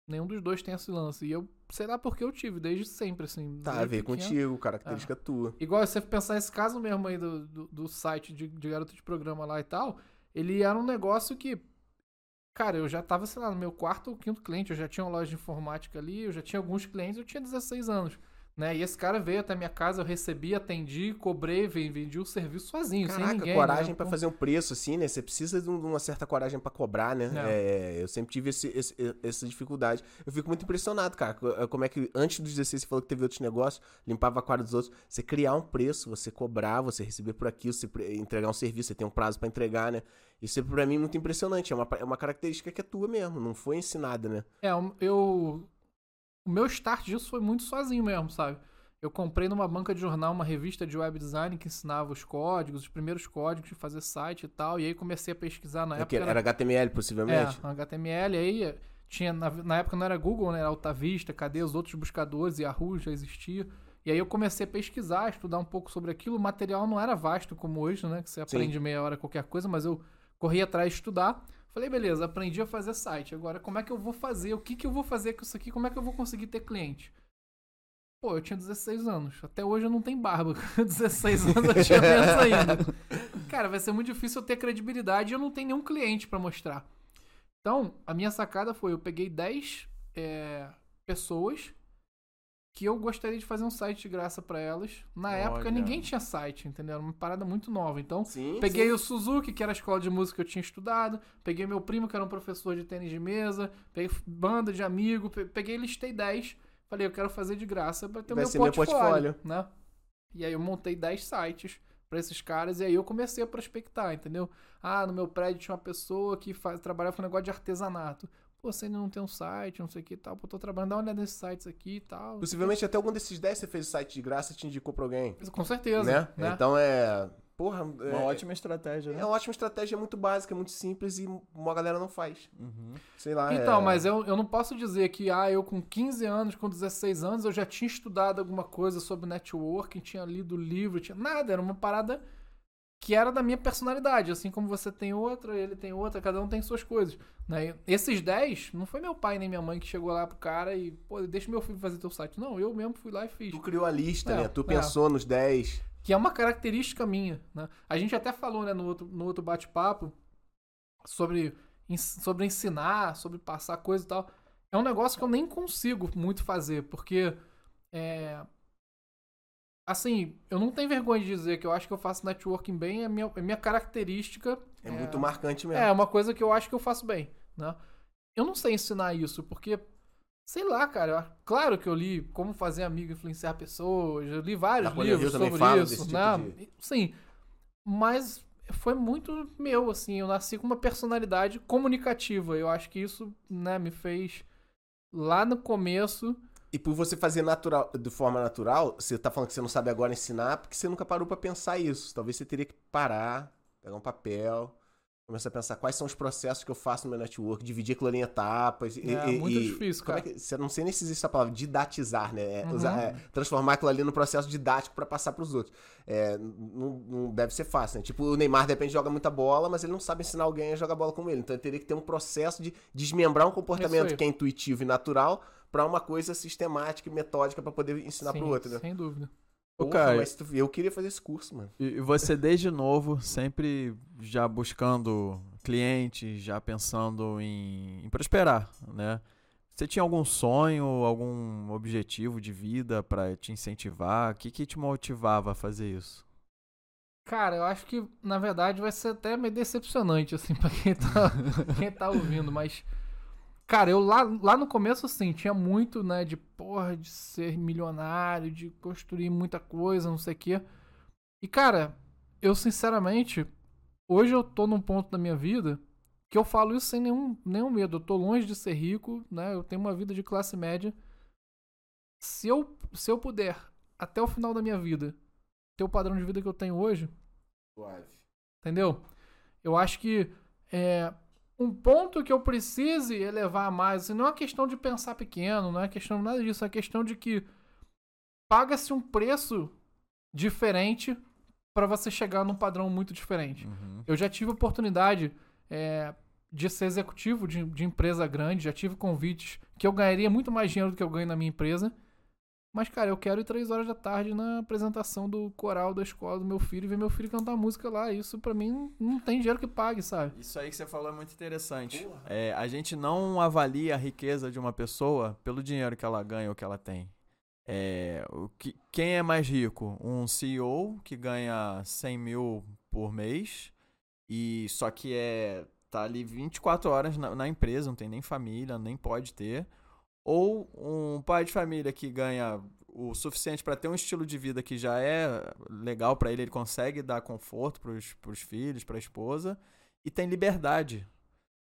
nenhum dos dois tem esse lance. E eu sei lá porque eu tive desde sempre, assim. Tá a ver pequeno. contigo, característica tua. Igual você pensar esse caso mesmo aí do, do, do site de, de garoto de programa lá e tal, ele era um negócio que, cara, eu já tava, sei lá, no meu quarto ou quinto cliente, eu já tinha uma loja de informática ali, eu já tinha alguns clientes, eu tinha 16 anos. Né? E esse cara veio até minha casa, eu recebi, atendi, cobrei, ven- vendi o serviço sozinho, sem Caraca, ninguém. coragem né? pra Pô, fazer um preço, assim, né? Você precisa de um- uma certa coragem pra cobrar, né? É, eu sempre tive esse- esse- essa dificuldade. Eu fico muito impressionado, cara. eh, Como é que antes dos 16 você falou que teve outros negócios, limpava a quadra dos outros. Você criar um preço, você cobrar, você receber por aquilo, você entregar um serviço, você tem um prazo pra entregar, né? Isso é pra mim muito impressionante. É uma, é uma característica que é tua mesmo, não foi ensinada, né? É, eu. O meu start disso foi muito sozinho mesmo, sabe? Eu comprei numa banca de jornal uma revista de web design que ensinava os códigos, os primeiros códigos de fazer site e tal. E aí comecei a pesquisar na É época. era HTML, possivelmente. É, HTML, aí tinha, na, na época não era Google, né? Era AltaVista, cadê os outros buscadores, Yahoo já existia. E aí eu comecei a pesquisar, estudar um pouco sobre aquilo. O material não era vasto como hoje, né? Que você Sim. aprende meia hora qualquer coisa, mas eu corri atrás de estudar. Falei, beleza, aprendi a fazer site. Agora, como é que eu vou fazer? O que, que eu vou fazer com isso aqui? Como é que eu vou conseguir ter cliente? Pô, eu tinha 16 anos. Até hoje eu não tenho barba. Com 16 anos eu tinha menos ainda. Cara, vai ser muito difícil eu ter credibilidade e eu não tenho nenhum cliente pra mostrar. Então, a minha sacada foi: eu peguei 10 é, pessoas que eu gostaria de fazer um site de graça pra elas. Na época, Olha. ninguém tinha site, entendeu? Era uma parada muito nova. Então, Sim. Peguei sim. o Suzuki, que era a escola de música que eu tinha estudado. Peguei meu primo, que era um professor de tênis de mesa. Peguei banda de amigo. pe- Peguei, listei 10. Falei, eu quero fazer de graça pra ter o Vai meu ser meu portfólio, portfólio. né? E aí eu montei 10 sites pra esses caras e aí eu comecei a prospectar, entendeu? Ah, no meu prédio tinha uma pessoa que faz, trabalhava com negócio de artesanato. Pô, você ainda não tem um site, não sei o que e tal. Pô, tô trabalhando, dá uma olhada nesses sites aqui e tal. Possivelmente até algum desses 10 você fez o site de graça e te indicou pra alguém. Com certeza, Né? né? Então é. Porra, Uma é, ótima estratégia, né? É uma ótima estratégia, é muito básica, é muito simples e uma galera não faz. Uhum. Sei lá. Então, é... mas eu, eu não posso dizer que, ah, eu com 15 anos, com 16 anos, eu já tinha estudado alguma coisa sobre networking, tinha lido livro, tinha nada, era uma parada que era da minha personalidade, assim como você tem outra, ele tem outra, cada um tem suas coisas. Né? Esses 10, não foi meu pai nem minha mãe que chegou lá pro cara e, pô, deixa meu filho fazer teu site. Não, eu mesmo fui lá e fiz. Tu criou a lista, É, né? Tu é. pensou nos 10. Que é uma característica minha, né? A gente até falou, né, no outro, no outro bate-papo sobre, sobre ensinar, sobre passar coisa e tal. É um negócio que eu nem consigo muito fazer, porque é, assim, eu não tenho vergonha de dizer que eu acho que eu faço networking bem, é minha, é minha característica. É, muito marcante mesmo. É, uma coisa que eu acho que eu faço bem, né? Eu não sei ensinar isso, porque, sei lá, cara, claro que eu li Como Fazer Amigo Influenciar Pessoas, eu li vários Napoleão livros Hill sobre isso, tipo né? Sim, mas foi muito meu, assim, eu nasci com uma personalidade comunicativa, eu acho que isso, né, me fez, lá no começo, E por você fazer natural, de forma natural, você tá falando que você não sabe agora ensinar, porque você nunca parou pra pensar isso. Talvez você teria que parar, pegar um papel, começar a pensar quais são os processos que eu faço no meu network, dividir aquilo ali em etapas. É e- muito e- difícil, como cara. é que, você não sei nem se existe essa palavra, didatizar, né? É, Uhum. usar- é, transformar aquilo ali no processo didático pra passar pros outros. É, não, não deve ser fácil, né? Tipo, o Neymar, de repente, joga muita bola, mas ele não sabe ensinar alguém a jogar bola como ele. Então ele teria que ter um processo de desmembrar um comportamento que é intuitivo e natural pra uma coisa sistemática e metódica pra poder ensinar Sim, pro outro, né? Sem dúvida. Porra, Caio. mas tu- eu queria fazer esse curso, mano. E você desde novo, sempre já buscando clientes, já pensando em, em prosperar, né? Você tinha algum sonho, algum objetivo de vida pra te incentivar? O que, que te motivava a fazer isso? Cara, eu acho que, na verdade, vai ser até meio decepcionante, assim, pra quem tá, quem tá ouvindo, mas. Cara, eu lá, lá no começo, assim, tinha muito, né, de porra, de ser milionário, de construir muita coisa, não sei o quê. E, cara, eu sinceramente, hoje eu tô num ponto da minha vida que eu falo isso sem nenhum, nenhum medo. Eu tô longe de ser rico, né, eu tenho uma vida de classe média. Se eu, se eu puder, até o final da minha vida, ter o padrão de vida que eu tenho hoje, entendeu? Eu acho que é, um ponto que eu precise elevar mais, assim, não é questão de pensar pequeno, não é questão de nada disso, é questão de que paga-se um preço diferente para você chegar num padrão muito diferente. Uhum. Eu já tive oportunidade é, de ser executivo de, de empresa grande, já tive convites que eu ganharia muito mais dinheiro do que eu ganho na minha empresa. Mas, cara, eu quero ir três horas da tarde na apresentação do coral da escola do meu filho e ver meu filho cantar música lá. Isso pra mim não tem dinheiro que pague, sabe? Isso aí que você falou é muito interessante. É, a gente não avalia a riqueza de uma pessoa pelo dinheiro que ela ganha ou que ela tem. É, o que, quem é mais rico? Um CEO que ganha 100 mil por mês e só que é tá ali 24 horas na, na empresa, não tem nem família, nem pode ter. Ou um pai de família que ganha o suficiente para ter um estilo de vida que já é legal para ele, ele consegue dar conforto para os filhos, para a esposa e tem liberdade,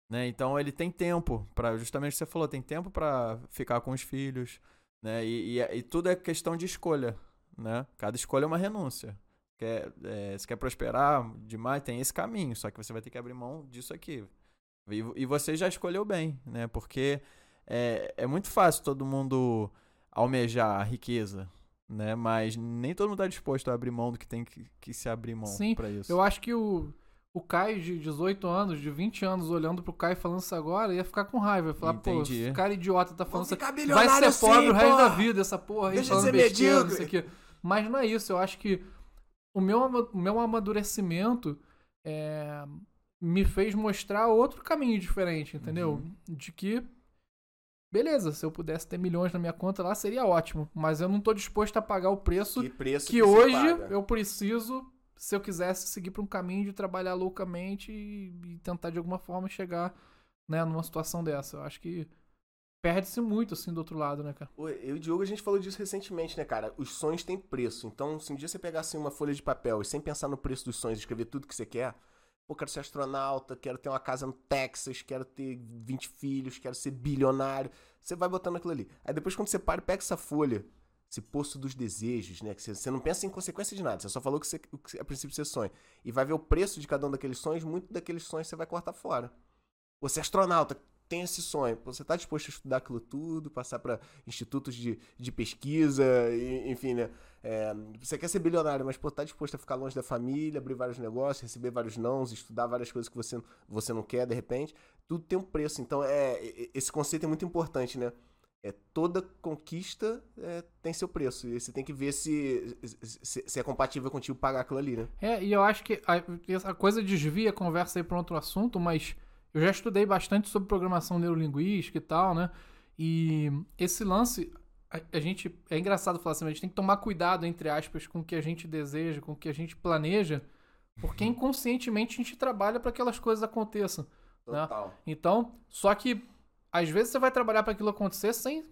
né? Então ele tem tempo para justamente o que você falou, tem tempo para ficar com os filhos, né? E, e, e tudo é questão de escolha, né? Cada escolha é uma renúncia. Quer, é, se quer prosperar demais, tem esse caminho, só que você vai ter que abrir mão disso aqui. E, e você já escolheu bem, né? Porque é, é muito fácil todo mundo almejar a riqueza, né? Mas nem todo mundo está disposto a abrir mão do que tem que, que se abrir mão Sim, para isso. Eu acho que o, o Caio de 18 anos, de 20 anos, olhando pro Caio falando isso agora, ia ficar com raiva. Ia falar, pô, Entendi. esse cara idiota tá falando isso. ficar Vai ser pobre sim, o resto da vida, essa porra aí, Deixa de falando ser besteira, não sei medíocre. o quê. Mas não é isso, eu acho que o meu, o meu amadurecimento é, me fez mostrar outro caminho diferente, entendeu? Uhum. De que, beleza, se eu pudesse ter milhões na minha conta lá, seria ótimo. Mas eu não tô disposto a pagar o preço Que preço que você hoje eu preciso, se eu quisesse seguir para um caminho de trabalhar loucamente e, e tentar de alguma forma chegar né, numa situação dessa. Eu acho que perde-se muito assim do outro lado, né, cara? Eu e o Diogo, a gente falou disso recentemente, né, cara? Os sonhos têm preço. Então, se um dia você pegasse uma folha de papel e sem pensar no preço dos sonhos, escrever tudo que você quer, pô, quero ser astronauta, quero ter uma casa no Texas, quero ter 20 filhos, quero ser bilionário. Você vai botando aquilo ali. Aí depois, quando você para pega essa folha, esse poço dos desejos, né? Que você, você não pensa em consequência de nada, você só falou que você, que a princípio você sonha. E vai ver o preço de cada um daqueles sonhos, muito daqueles sonhos você vai cortar fora. Você é astronauta, tem esse sonho. Você tá disposto a estudar aquilo tudo, passar para institutos de, de pesquisa, e- enfim, né? É, você quer ser bilionário, mas pô, tá disposto a ficar longe da família, abrir vários negócios, receber vários nãos, estudar várias coisas que você, você não quer de repente. Tudo tem um preço. Então, é, esse conceito é muito importante, né? É, toda conquista é, tem seu preço. E você tem que ver se, se, se é compatível contigo pagar aquilo ali, né? É, e eu acho que a, essa coisa desvia a conversa aí para outro assunto, mas eu já estudei bastante sobre programação neurolinguística e tal, né? E esse lance, a, a gente. É engraçado falar assim, mas a gente tem que tomar cuidado, entre aspas, com o que a gente deseja, com o que a gente planeja, porque inconscientemente a gente trabalha para que aquelas coisas aconteçam. Né? Total. Então, só que às vezes você vai trabalhar para aquilo acontecer sem,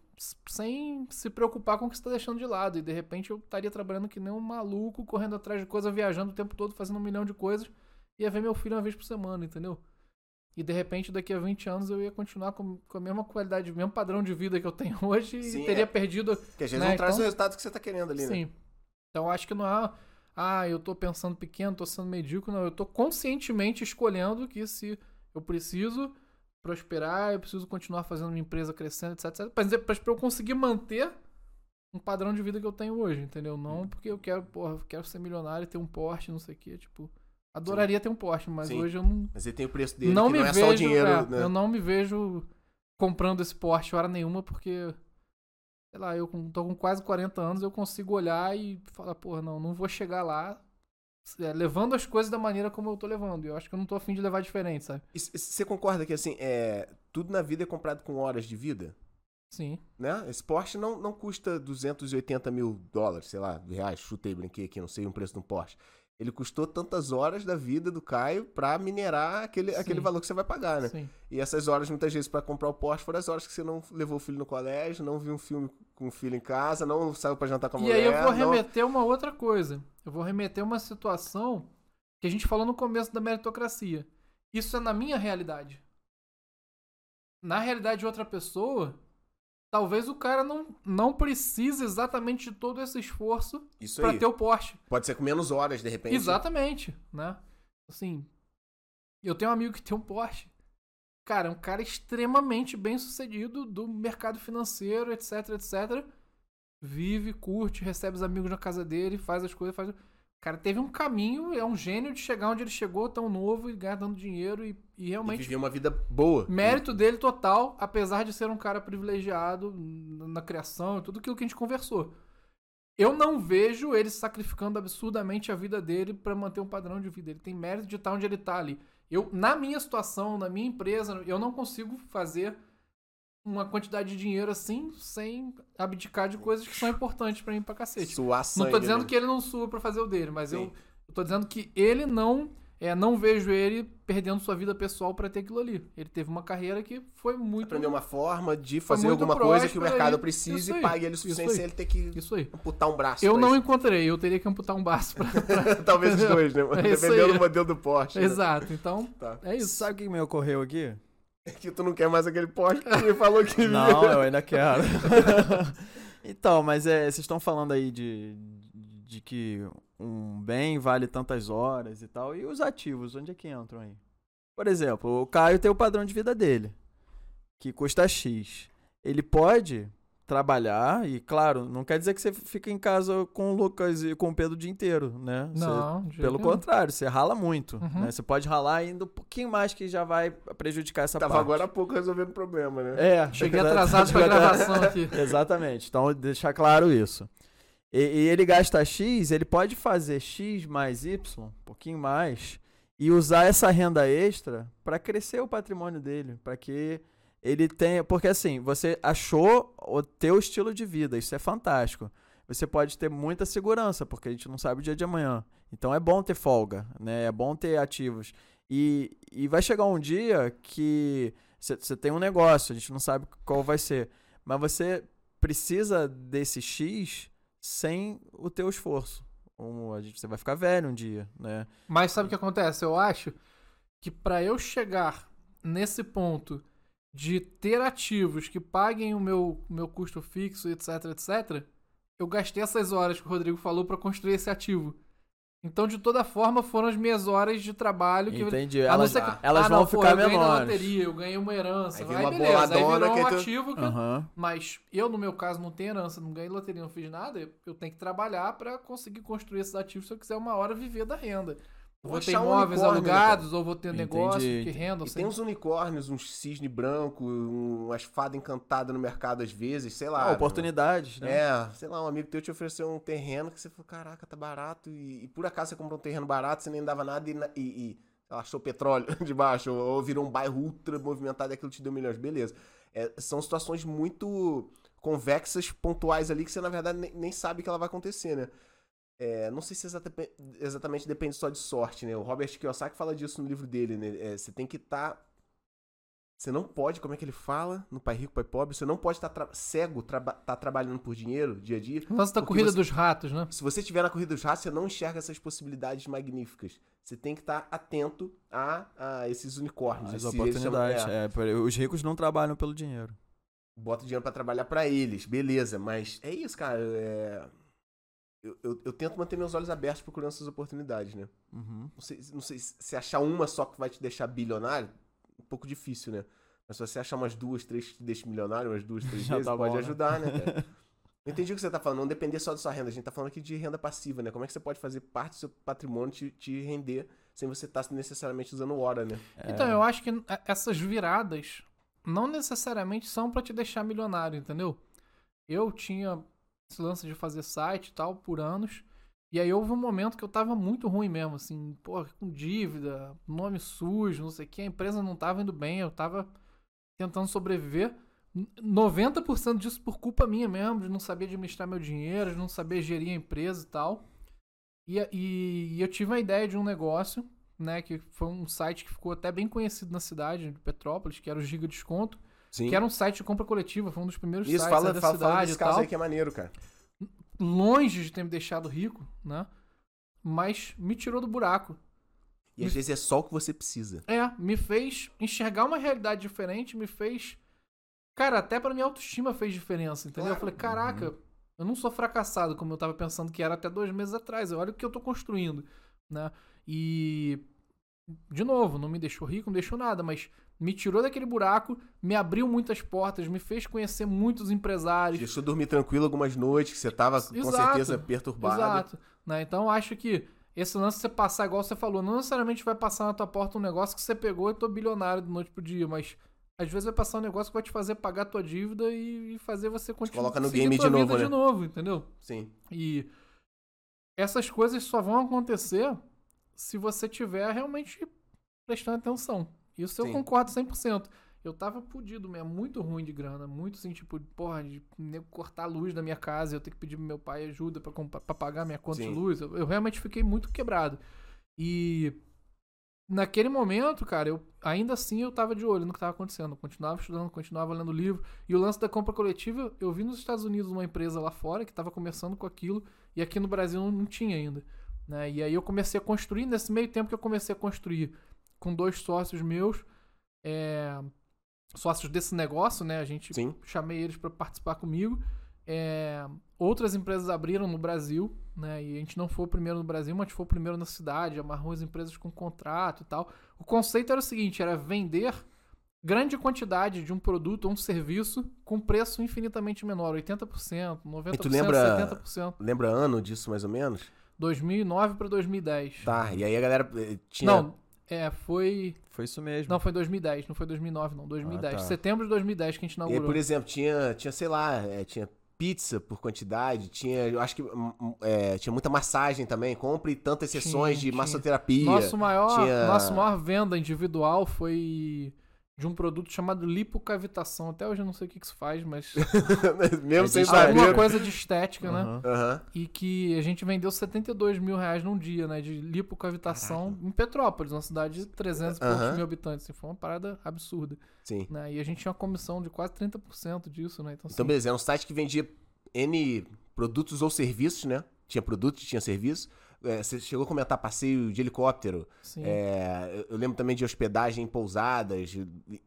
sem se preocupar com o que você está deixando de lado. E de repente eu estaria trabalhando que nem um maluco, correndo atrás de coisa, viajando o tempo todo, fazendo um milhão de coisas, e ia ver meu filho uma vez por semana, entendeu? E de repente, daqui a 20 anos, eu ia continuar com, com a mesma qualidade, o mesmo padrão de vida que eu tenho hoje Sim, e teria é. perdido. Porque às vezes né, não traz então- o resultado que você tá querendo ali, né? Sim. Então eu acho que não é. Ah, eu tô pensando pequeno, tô sendo medíocre. Não, eu tô conscientemente escolhendo que se eu preciso prosperar, eu preciso continuar fazendo minha empresa crescendo, etc, etc. Pra eu conseguir manter um padrão de vida que eu tenho hoje, entendeu? Não porque eu quero, porra, eu quero ser milionário e ter um Porsche, não sei o quê. Tipo, adoraria ter um Porsche, mas Sim. hoje eu não, Mas ele tem o preço dele, não me não é vejo. só o dinheiro, é, né? Eu não me vejo comprando esse Porsche hora nenhuma, porque. Sei lá, eu tô com quase 40 anos, eu consigo olhar e falar, porra, não, não vou chegar lá é, levando as coisas da maneira como eu tô levando. Eu acho que eu não tô afim de levar diferente, sabe? E Você concorda que, assim, é, tudo na vida é comprado com horas de vida? Sim. Né? Esse Porsche não, não custa 280 mil dólares, sei lá, reais, chutei, brinquei aqui, não sei o preço de um Porsche. Ele custou tantas horas da vida do Caio pra minerar aquele, Sim. aquele valor que você vai pagar, né? Sim. E essas horas, muitas vezes, pra comprar o Porsche, foram as horas que você não levou o filho no colégio, não viu um filme com o filho em casa, não saiu pra jantar com a E mulher. aí eu vou não- remeter uma outra coisa. Eu vou remeter uma situação que a gente falou no começo da meritocracia. Isso é na minha realidade. Na realidade de outra pessoa, talvez o cara não, não precise exatamente de todo esse esforço aí. ter o Porsche. Pode ser com menos horas, de repente. Exatamente, né? Assim, eu tenho um amigo que tem um Porsche. Cara, é um cara extremamente bem sucedido do mercado financeiro, etc, etc. Vive, curte, recebe os amigos na casa dele, faz as coisas, faz. O cara teve um caminho, é um gênio de chegar onde ele chegou, tão novo e ganhar dando dinheiro e, e E realmente viver uma vida boa. Mérito dele total, apesar de ser um cara privilegiado na criação e tudo aquilo que a gente conversou. Eu não vejo ele sacrificando absurdamente a vida dele pra manter um padrão de vida. Ele tem mérito de estar onde ele tá ali. Eu, na minha situação, na minha empresa, eu não consigo fazer uma quantidade de dinheiro assim sem abdicar de coisas que são importantes pra mim pra cacete. Suar Não sangue, tô dizendo né? que ele não sua pra fazer o dele, mas eu, eu tô dizendo que ele não. É, não vejo ele perdendo sua vida pessoal pra ter aquilo ali. Ele teve uma carreira que foi muito. Aprender uma forma de fazer alguma coisa que o mercado e- precise isso e aí, pague ele o suficiente aí. sem ele ter que Isso aí. amputar um braço. Eu pra não isso. encontrei, eu teria que amputar um braço pra. Talvez os dois, né? É Dependendo aí. do modelo do Porsche. né? Exato, então Tá. é isso. Sabe o que me ocorreu aqui? Que tu não quer mais aquele Porsche que tu me falou que Não, eu ainda quero. então, mas é, vocês estão falando aí de, de que um bem vale tantas horas e tal. E os ativos, onde é que entram aí? Por exemplo, o Caio tem o padrão de vida dele, que custa X. Ele pode trabalhar e, claro, não quer dizer que você fica em casa com o Lucas e com o Pedro o dia inteiro, né? Você- Não, pelo nenhum. contrário, você rala muito. Uhum. né? Você pode ralar ainda um pouquinho mais que já vai prejudicar essa Tava parte. agora há pouco resolvendo o problema, né? É, Cheguei atrasado pra gravação aqui. Exatamente. Então, deixar claro isso. E, e ele gasta X, ele pode fazer X mais Y, um pouquinho mais, e usar essa renda extra para crescer o patrimônio dele, para que ele tenha, porque assim, você achou o teu estilo de vida, isso é fantástico. Você pode ter muita segurança, porque a gente não sabe o dia de amanhã. Então é bom ter folga, né? É bom ter ativos. E, e vai chegar um dia que você tem um negócio, a gente não sabe qual vai ser, mas você precisa desse X sem o teu esforço. A gente, você vai ficar velho um dia, né? Mas sabe o que acontece? Eu acho que pra eu chegar nesse ponto de ter ativos que paguem o meu, meu custo fixo, etc, etc, eu gastei essas horas que o Rodrigo falou pra construir esse ativo. Então, de toda forma, foram as minhas horas de trabalho que Entendi. Elas, que- elas ah, vão não, pô, ficar eu ganhei na menores. loteria, eu ganhei uma herança. Aí Aí, uma beleza, aí virou um tu- ativo que... Aham. Mas eu, no meu caso, não tenho herança, não ganhei loteria, não fiz nada. Eu tenho que trabalhar pra conseguir construir esses ativos se eu quiser uma hora viver da renda. Vou Vou ter um imóveis unicórnio, né, alugados, ou vou ter Entendi, negócio que rendam. E tem uns unicórnios, uns cisne branco, um- umas fadas encantadas no mercado às vezes, sei lá. Ah, oportunidades, né? É, sei lá, um amigo teu te ofereceu um terreno que você falou, caraca, tá barato. E, e por acaso você comprou um terreno barato, você nem dava nada e, e, e, achou petróleo debaixo, ou, ou virou um bairro ultra movimentado e aquilo te deu milhões. Beleza. É, são situações muito convexas, pontuais ali, que você na verdade nem, nem sabe que ela vai acontecer, né? É, não sei se exata- exatamente depende só de sorte, né? O Robert Kiyosaki fala disso no livro dele, né? É, você tem que estar Você não pode, como é que ele fala no Pai Rico, Pai Pobre, você não pode estar tra- cego, traba- tá trabalhando por dinheiro dia a dia. O lance da Porque corrida você- dos ratos, né? Se você estiver na corrida dos ratos, você não enxerga essas possibilidades magníficas. Você tem que estar atento a, a esses unicórnios. As esse- eles chamam- oportunidades. é, É, os ricos não trabalham pelo dinheiro. bota dinheiro pra trabalhar pra eles, beleza. Mas é isso, cara. é- Eu, eu- eu tento manter meus olhos abertos procurando essas oportunidades, né? Uhum. Não sei, não sei se achar uma só que vai te deixar bilionário, um pouco difícil, né? Mas se você achar umas duas, três que te deixam milionário, umas duas, três Já vezes, tá pode bom, né? ajudar, né, cara? Eu entendi o que você tá falando, não depender só da sua renda. A gente tá falando aqui de renda passiva, né? Como é que você pode fazer parte do seu patrimônio te, te render sem você estar necessariamente usando hora, né? É. Então, eu acho que essas viradas não necessariamente são pra te deixar milionário, entendeu? Eu tinha esse lance de fazer site e tal por anos. E aí houve um momento que eu tava muito ruim mesmo, assim, pô, com dívida, nome sujo, não sei o que, a empresa não tava indo bem, eu tava tentando sobreviver. N- 90% disso por culpa minha mesmo, de não saber administrar meu dinheiro, de não saber gerir a empresa e tal. E, e, e eu tive a ideia de um negócio, né, que foi um site que ficou até bem conhecido na cidade de Petrópolis, que era o Giga Desconto, Sim. que era um site de compra coletiva, foi um dos primeiros Isso, sites fala, aí da fala, fala cidade desse e caso tal aí que é maneiro, cara. longe de ter me deixado rico, né? Mas me tirou do buraco. E às vezes é só o que você precisa. É, me fez enxergar uma realidade diferente, me fez. Cara, até pra minha autoestima fez diferença, entendeu? Eu Claro. falei, caraca, eu não sou fracassado como eu tava pensando que era até dois meses atrás. Olha o que eu tô construindo, né? E. De novo, não me deixou rico, não deixou nada, mas me tirou daquele buraco, me abriu muitas portas, me fez conhecer muitos empresários. Deixou dormir tranquilo algumas noites que você tava com certeza perturbado. Exato. Né? Então acho que esse lance de você passar, igual você falou, não necessariamente vai passar na tua porta um negócio que você pegou e tô bilionário de noite pro dia, mas às vezes vai passar um negócio que vai te fazer pagar tua dívida e, fazer você continuar. coloca no game de novo, vida né? de novo, entendeu? Sim. E essas coisas só vão acontecer se você tiver realmente prestando atenção. Isso eu Sim. concordo 100%. Eu tava fudido mesmo, muito ruim de grana, muito assim, tipo, porra, de cortar a luz da minha casa, eu ter que pedir pro meu pai ajuda pra, pra pagar minha conta Sim. de luz. Eu, eu realmente fiquei muito quebrado. E naquele momento, cara, eu ainda assim eu tava de olho no que tava acontecendo. Eu continuava estudando, continuava lendo livro. E o lance da compra coletiva, eu vi nos Estados Unidos uma empresa lá fora que tava começando com aquilo e aqui no Brasil não, não tinha ainda. Né? E aí eu comecei a construir, nesse meio tempo que eu comecei a construir com dois sócios meus, é, sócios desse negócio, né? A gente Sim. chamei eles para participar comigo. É, outras empresas abriram no Brasil, né? E a gente não foi o primeiro no Brasil, mas foi o primeiro na cidade, amarrou as empresas com contrato e tal. O conceito era o seguinte: era vender grande quantidade de um produto ou um serviço com preço infinitamente menor, 80%, 90%, E tu lembra- 70%. Lembra ano disso, mais ou menos? 2009 para 2010. Tá, e aí a galera eh, tinha... Não, é, foi. Foi isso mesmo. Não, foi 2010, não foi 2009, não. 2010. Ah, tá. Setembro de 2010 que a gente E aí, inaugurou. por exemplo, tinha, tinha sei lá, eh, tinha pizza por quantidade, tinha, eu acho que hum, hum, eh, tinha muita massagem também, compre tantas Tinha, sessões de tinha. massoterapia. Nosso maior, tinha- nossa maior venda individual foi de um produto chamado lipocavitação. Até hoje eu não sei o que que isso faz, mas Mesmo sem saber. alguma coisa de estética, né? Aham. Aham. E que a gente vendeu 72 mil reais num dia, né? De lipocavitação em Petrópolis, uma cidade de 300 e poucos Aham. mil habitantes. Assim, foi uma parada absurda. Sim. Né? E a gente tinha uma comissão de quase 30% disso, né? Então, Então, assim, beleza, era um site que vendia N produtos ou serviços, né? Tinha produto, tinha serviço. Eh, você chegou a comentar passeio de helicóptero. sim. É, eu- eu lembro também de hospedagem em pousadas,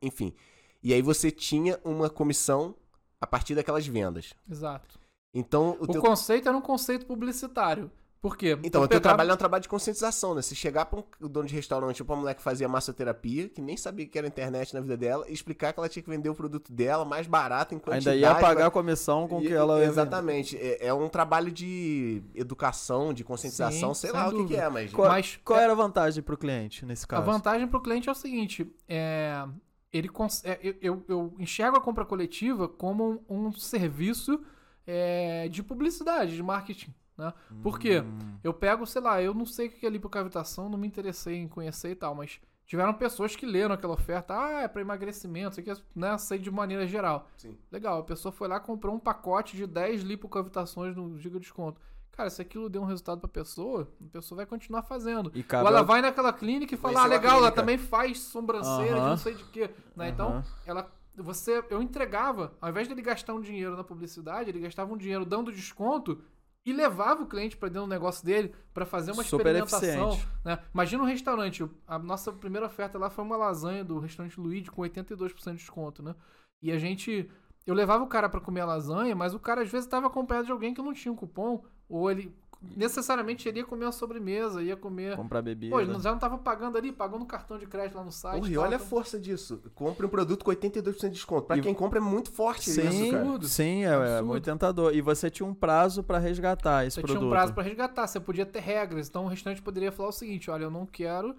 enfim. E aí você tinha uma comissão a partir daquelas vendas. Exato. Então, o, O, teu, conceito era um conceito publicitário. Por quê? então, Eu o teu trabalho é um trabalho de conscientização, né? Você chegar pra um dono de restaurante ou pra uma mulher que fazia massoterapia, que nem sabia que era internet na vida dela, e explicar que ela tinha que vender o produto dela mais barato em quantidade. Ainda ia pagar vai- a comissão com E- que ela. Exatamente. É, é um trabalho de educação, de conscientização, Sim, sei lá o que, que dúvida. é, mas. Qual, Mas qual é- era a vantagem pro cliente nesse A caso? vantagem para o cliente é o seguinte: é, ele cons- é, eu, eu- eu enxergo a compra coletiva como um, um serviço é, de publicidade, de marketing. Né? Por quê? Hum, Eu pego, sei lá, eu não sei o que é lipocavitação, não me interessei em conhecer e tal, mas tiveram pessoas que leram aquela oferta, ah, é para emagrecimento, isso aqui, né? Sei de maneira geral. Sim. Legal, a pessoa foi lá comprou um pacote de 10 lipocavitações no Giga Desconto. Cara, se aquilo deu um resultado pra pessoa, a pessoa vai continuar fazendo. E cabe Ou ela vai naquela clínica e fala, ah, legal, ela também faz sobrancelha de Aham. não sei de quê. Né? Então, Aham. ela, você, eu entregava, ao invés dele gastar um dinheiro na publicidade, ele gastava um dinheiro dando desconto e levava o cliente pra dentro do negócio dele pra fazer uma Super experimentação. eficiente. Né? Imagina um restaurante, a nossa primeira oferta lá foi uma lasanha do restaurante Luigi com 82% de desconto, né? E a gente, eu levava o cara pra comer a lasanha, mas o cara às vezes estava acompanhado de alguém que não tinha um cupom, ou ele necessariamente ele ia comer uma sobremesa, ia comer Comprar bebida. Pô, ele já não tava pagando ali, pagou no cartão de crédito lá no site. Porra, e olha a então- força disso. Compre um produto com 82% de desconto. Pra E- quem compra é muito forte isso, Sim, cara. Absurdo. sim, é, é muito tentador. E você tinha um prazo pra resgatar esse Você produto. tinha um prazo pra resgatar, você podia ter regras. Então o restante poderia falar o seguinte: olha, eu não quero.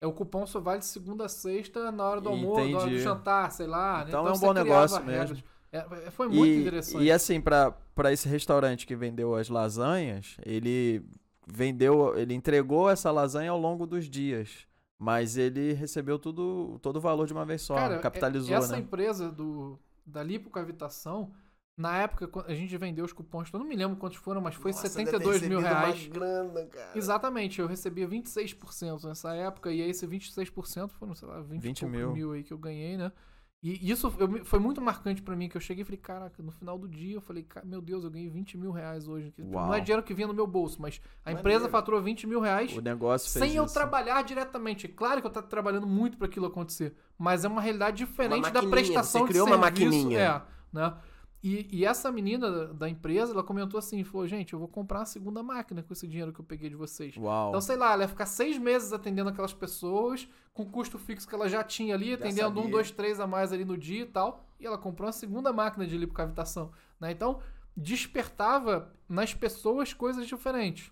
É, o cupom só vale de segunda a sexta na hora do almoço, na hora do Entendi. jantar, sei lá. né? Então é um você bom criava negócio regras. mesmo. É, é, foi muito e, interessante. E assim, pra, pra esse restaurante que vendeu as lasanhas, ele vendeu, ele entregou essa lasanha ao longo dos dias. Mas ele recebeu tudo, todo o valor de uma vez só. Cara, capitalizou, é- essa né? empresa do, da lipocavitação, na época, quando a gente vendeu os cupons, eu não me lembro quantos foram, mas foi Nossa, 72 deve ter mil reais. Uma grana, cara. Exatamente, eu recebia 26% nessa época, e aí esse 26% foram, sei lá, 20, 20 e poucos mil. mil aí que eu ganhei, né? E isso eu foi muito marcante pra mim, que eu cheguei e falei, caraca, no final do dia eu falei, "Ca- meu Deus, eu ganhei 20 mil reais hoje. Que Não é Uau. dinheiro que vinha no meu bolso, mas a Maneiro. empresa faturou 20 mil reais O negócio sem eu isso. trabalhar diretamente. Claro que eu tava trabalhando muito para aquilo acontecer, mas é uma realidade diferente da maquininha, prestação você de criou uma serviço. maquininha. É, né? E, e essa menina da- empresa, ela comentou assim, falou, gente, eu vou comprar uma segunda máquina com esse dinheiro que eu peguei de vocês. Uau. Então, sei lá, ela ia ficar seis meses atendendo aquelas pessoas, com o custo fixo que ela já tinha ali, atendendo um, sabia. dois, três a mais ali no dia e tal. E ela comprou uma segunda máquina de lipocavitação. Né? Então, despertava nas pessoas coisas diferentes.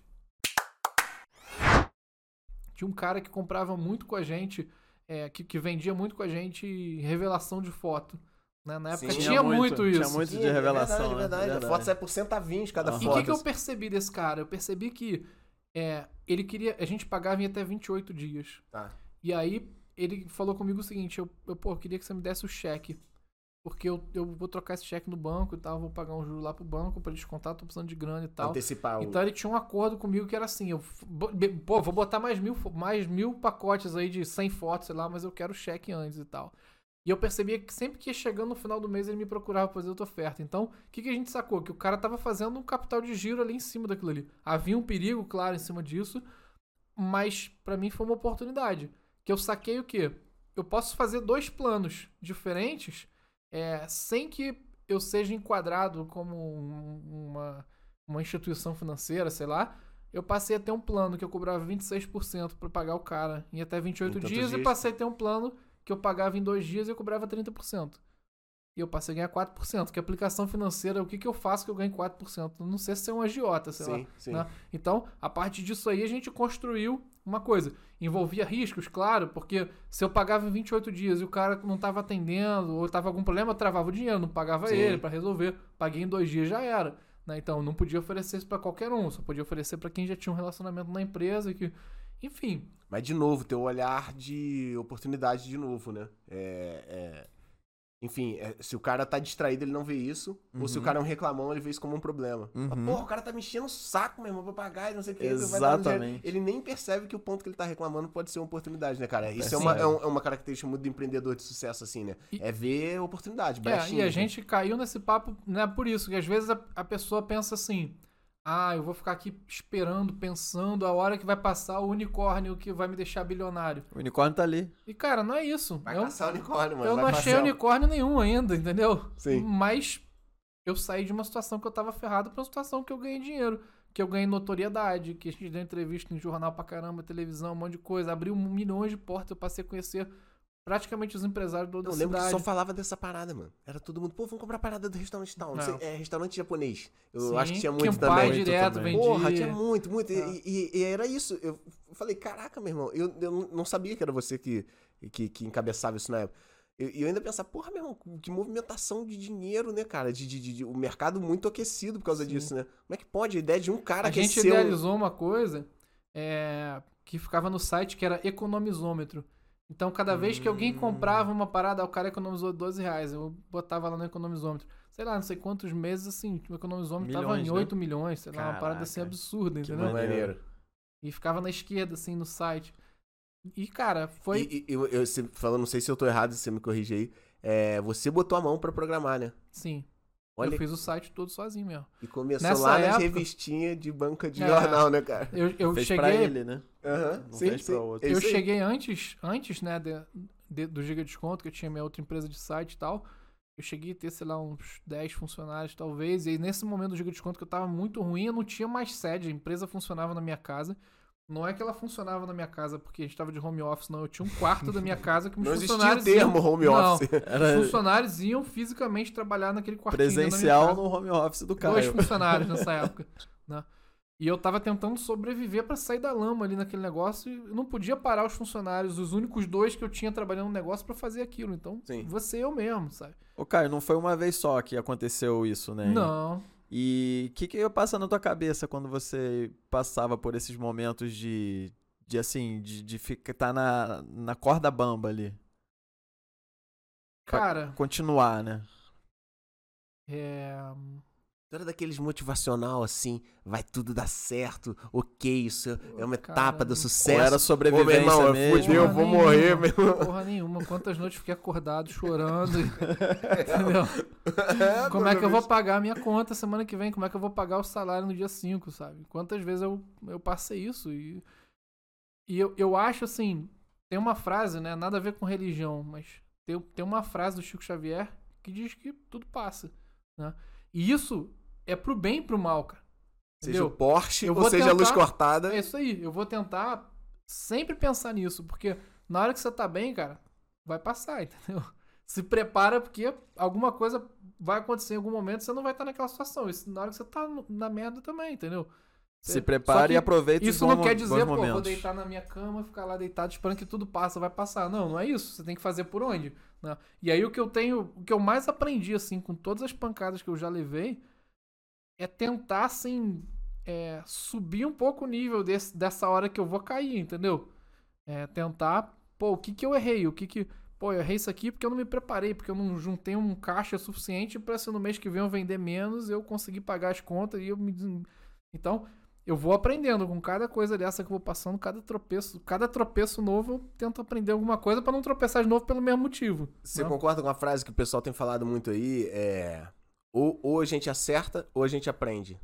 Tinha um cara que comprava muito com a gente, é, que, que vendia muito com a gente revelação de foto. Né? Na época Sim. tinha, muito, isso. Tinha muito Sim, de revelação. É né? verdade, é verdade. A foto sai por centavinhos cada Aham. E o foto. que, que eu percebi desse cara? Eu percebi que é, ele queria. A gente pagava em até 28 dias. Tá. E aí ele falou comigo o seguinte: eu, eu, pô, eu queria que você me desse o cheque. Porque eu, eu vou trocar esse cheque no banco e tal, vou pagar um juro lá pro banco pra descontar, tô precisando de grana e tal. Antecipar o... Então ele tinha um acordo comigo que era assim, eu, pô, vou botar mais mil, mais mil pacotes aí de 100 fotos, sei lá, mas eu quero cheque antes e tal. E eu percebia que sempre que ia chegando no final do mês ele me procurava fazer outra oferta. Então, o que, que a gente sacou? Que o cara tava fazendo um capital de giro ali em cima daquilo ali. Havia um perigo, claro, em cima disso, mas pra mim foi uma oportunidade. Que eu saquei o quê? Eu posso fazer dois planos diferentes é, sem que eu seja enquadrado como um- uma, uma instituição financeira, sei lá. Eu passei a ter um plano que eu cobrava 26% pra pagar o cara em até 28 Em tantos dias, e dias. passei a ter um plano que eu pagava em dois dias e eu cobrava 30%. E eu passei a ganhar 4%. Que aplicação financeira, o que, que eu faço que eu ganho 4%? Eu não sei se é um agiota, sei lá. Sim, sim. né? Então, a partir disso aí, a gente construiu uma coisa. Envolvia riscos, claro, porque se eu pagava em 28 dias e o cara não estava atendendo, ou estava algum problema, eu travava o dinheiro, não pagava Sim. ele para resolver. Paguei em dois dias já era. Né? Então, não podia oferecer isso para qualquer um, só podia oferecer para quem já tinha um relacionamento na empresa. e Que... Enfim, Mas, de novo, teu olhar de oportunidade de novo, né? É, é- Enfim, é, se o cara tá distraído, ele não vê isso. Ou se o Uhum. cara é um reclamão, ele vê isso como um problema. Uhum. Mas, porra, o cara tá me enchendo o saco, meu irmão, pra pagar e não sei o que. Exatamente. Ele nem percebe que o ponto que ele tá reclamando pode ser uma oportunidade, né, cara? Isso é Sim. uma, é, um- é uma característica muito do empreendedor de sucesso, assim, né? E- É ver oportunidade, É, e a né? gente caiu nesse papo, né, por isso, que às vezes a, a pessoa pensa assim: ah, eu vou ficar aqui esperando, pensando a hora que vai passar o unicórnio que vai me deixar bilionário. O unicórnio tá ali. E, cara, não é isso. Vai eu caçar unicórnio, mano. eu vai não achei caçar. unicórnio nenhum ainda, entendeu? Sim. Mas eu saí de uma situação que eu tava ferrado pra uma situação que eu ganhei dinheiro. Que eu ganhei notoriedade, que a gente deu entrevista em jornal pra caramba, televisão, um monte de coisa. Abriu milhões de portas, eu passei a conhecer praticamente os empresários da Eu outra lembro que cidade. só falava dessa parada, mano. Era todo mundo, pô, vamos comprar parada do restaurante tal. Sei, é restaurante japonês. Eu Sim, acho que tinha muito também. direto também. Porra, tinha muito, muito. E- Ah. E, e era isso. Eu falei, caraca, meu irmão, eu, eu não sabia que era você que, que, que encabeçava isso na época. E eu ainda pensava, porra, meu irmão, que movimentação de dinheiro, né, cara? De, de, de- de- o mercado muito aquecido por causa Sim. disso, né? Como é que pode? A ideia de um cara a gente um- idealizou uma coisa é, que ficava no site que era economizômetro. Então, cada vez que alguém comprava uma parada, o cara economizou 12 reais. Eu botava lá no economizômetro. Sei lá, não sei quantos meses, assim, o economizômetro tava Milhões, em né? 8 milhões, sei lá, uma parada assim Caraca. absurda, Que entendeu? maneiro. Maneiro. E ficava na esquerda, assim, no site. E, cara, foi. E, e- eu, eu, você não sei se eu tô errado, você me corrige aí. É, você botou a mão pra programar, né? Sim. Olha, Eu fiz o site todo sozinho mesmo. e começou Nessa lá nas época- revistinhas de banca de É. jornal, né, cara? Eu, eu Fez cheguei. pra ele, né? Não sim, fez sim. pra outro. É eu aí. cheguei antes, antes, né, de- de- do Giga Desconto, que eu tinha minha outra empresa de site e tal. Eu cheguei a ter, sei lá, uns 10 funcionários, talvez. E aí, nesse momento do Giga Desconto, que eu tava muito ruim, eu não tinha mais sede. A empresa funcionava na minha casa. Não é que ela funcionava na minha casa porque a gente tava de home office, não. Eu tinha um quarto da minha casa que meus Não existia o funcionários termo iam... home Não. office. Os Era funcionários iam fisicamente trabalhar naquele quartinho presencial no home office do Dois Caio. funcionários nessa época, né? E eu tava tentando sobreviver pra sair da lama ali naquele negócio e eu não podia parar os funcionários, os únicos dois que eu tinha trabalhando no negócio pra fazer aquilo. Então, Sim. você eu mesmo, sabe? Ô, Caio, não foi uma vez só que aconteceu isso, né? Não. E o que, que ia passar na tua cabeça quando você passava por esses momentos de, de assim, de, de ficar tá na, na corda bamba ali? Cara, Continuar, né? é... Tu era daqueles motivacional assim, vai tudo dar certo, ok, isso é uma Cara, etapa do não- Ou sucesso. era Ô, sobrevivência meu irmão, eu mesmo? fudeu, eu vou morrer, meu irmão. Porra nenhuma. Quantas noites fiquei acordado chorando. Entendeu? Como é que eu vou pagar a minha conta semana que vem? Como é que eu vou pagar o salário no dia 5, sabe? Quantas vezes eu, eu passei isso? E, e eu, eu acho assim: tem uma frase, né? Nada a ver com religião, mas tem, tem uma frase do Chico Xavier que diz que tudo passa. Né? E isso é pro bem e pro mal, cara. Seja o Entendeu? Porsche Eu ou vou seja a luz tentar- cortada. É isso aí. Eu vou tentar sempre pensar nisso, porque na hora que você tá bem, cara, vai passar, entendeu? Se prepara porque alguma coisa vai acontecer em algum momento, você não vai estar naquela situação. Isso na hora que você tá na merda também, entendeu? Se que e aproveite os Isso não quer dizer, pô, vou momentos. deitar na minha cama, ficar lá deitado esperando que tudo passa, vai passar. Não, não é isso. Você tem que fazer por onde? né? E aí o que eu tenho, o que eu mais aprendi, assim, com todas as pancadas que eu já levei, é tentar, assim, é, subir um pouco o nível desse, dessa hora que eu vou cair, entendeu? É, tentar, pô, o que que eu errei? O que que... Pô, eu errei isso aqui porque eu não me preparei, porque eu não juntei um caixa suficiente pra se no mês que vem eu vender menos, eu conseguir pagar as contas e eu me... Então, eu vou aprendendo com cada coisa dessa que eu vou passando, cada tropeço, cada tropeço novo eu tento aprender alguma coisa pra não tropeçar de novo pelo mesmo motivo. Você né? concorda com a frase que o pessoal tem falado muito aí? É. Ou, ou a gente acerta ou a gente aprende.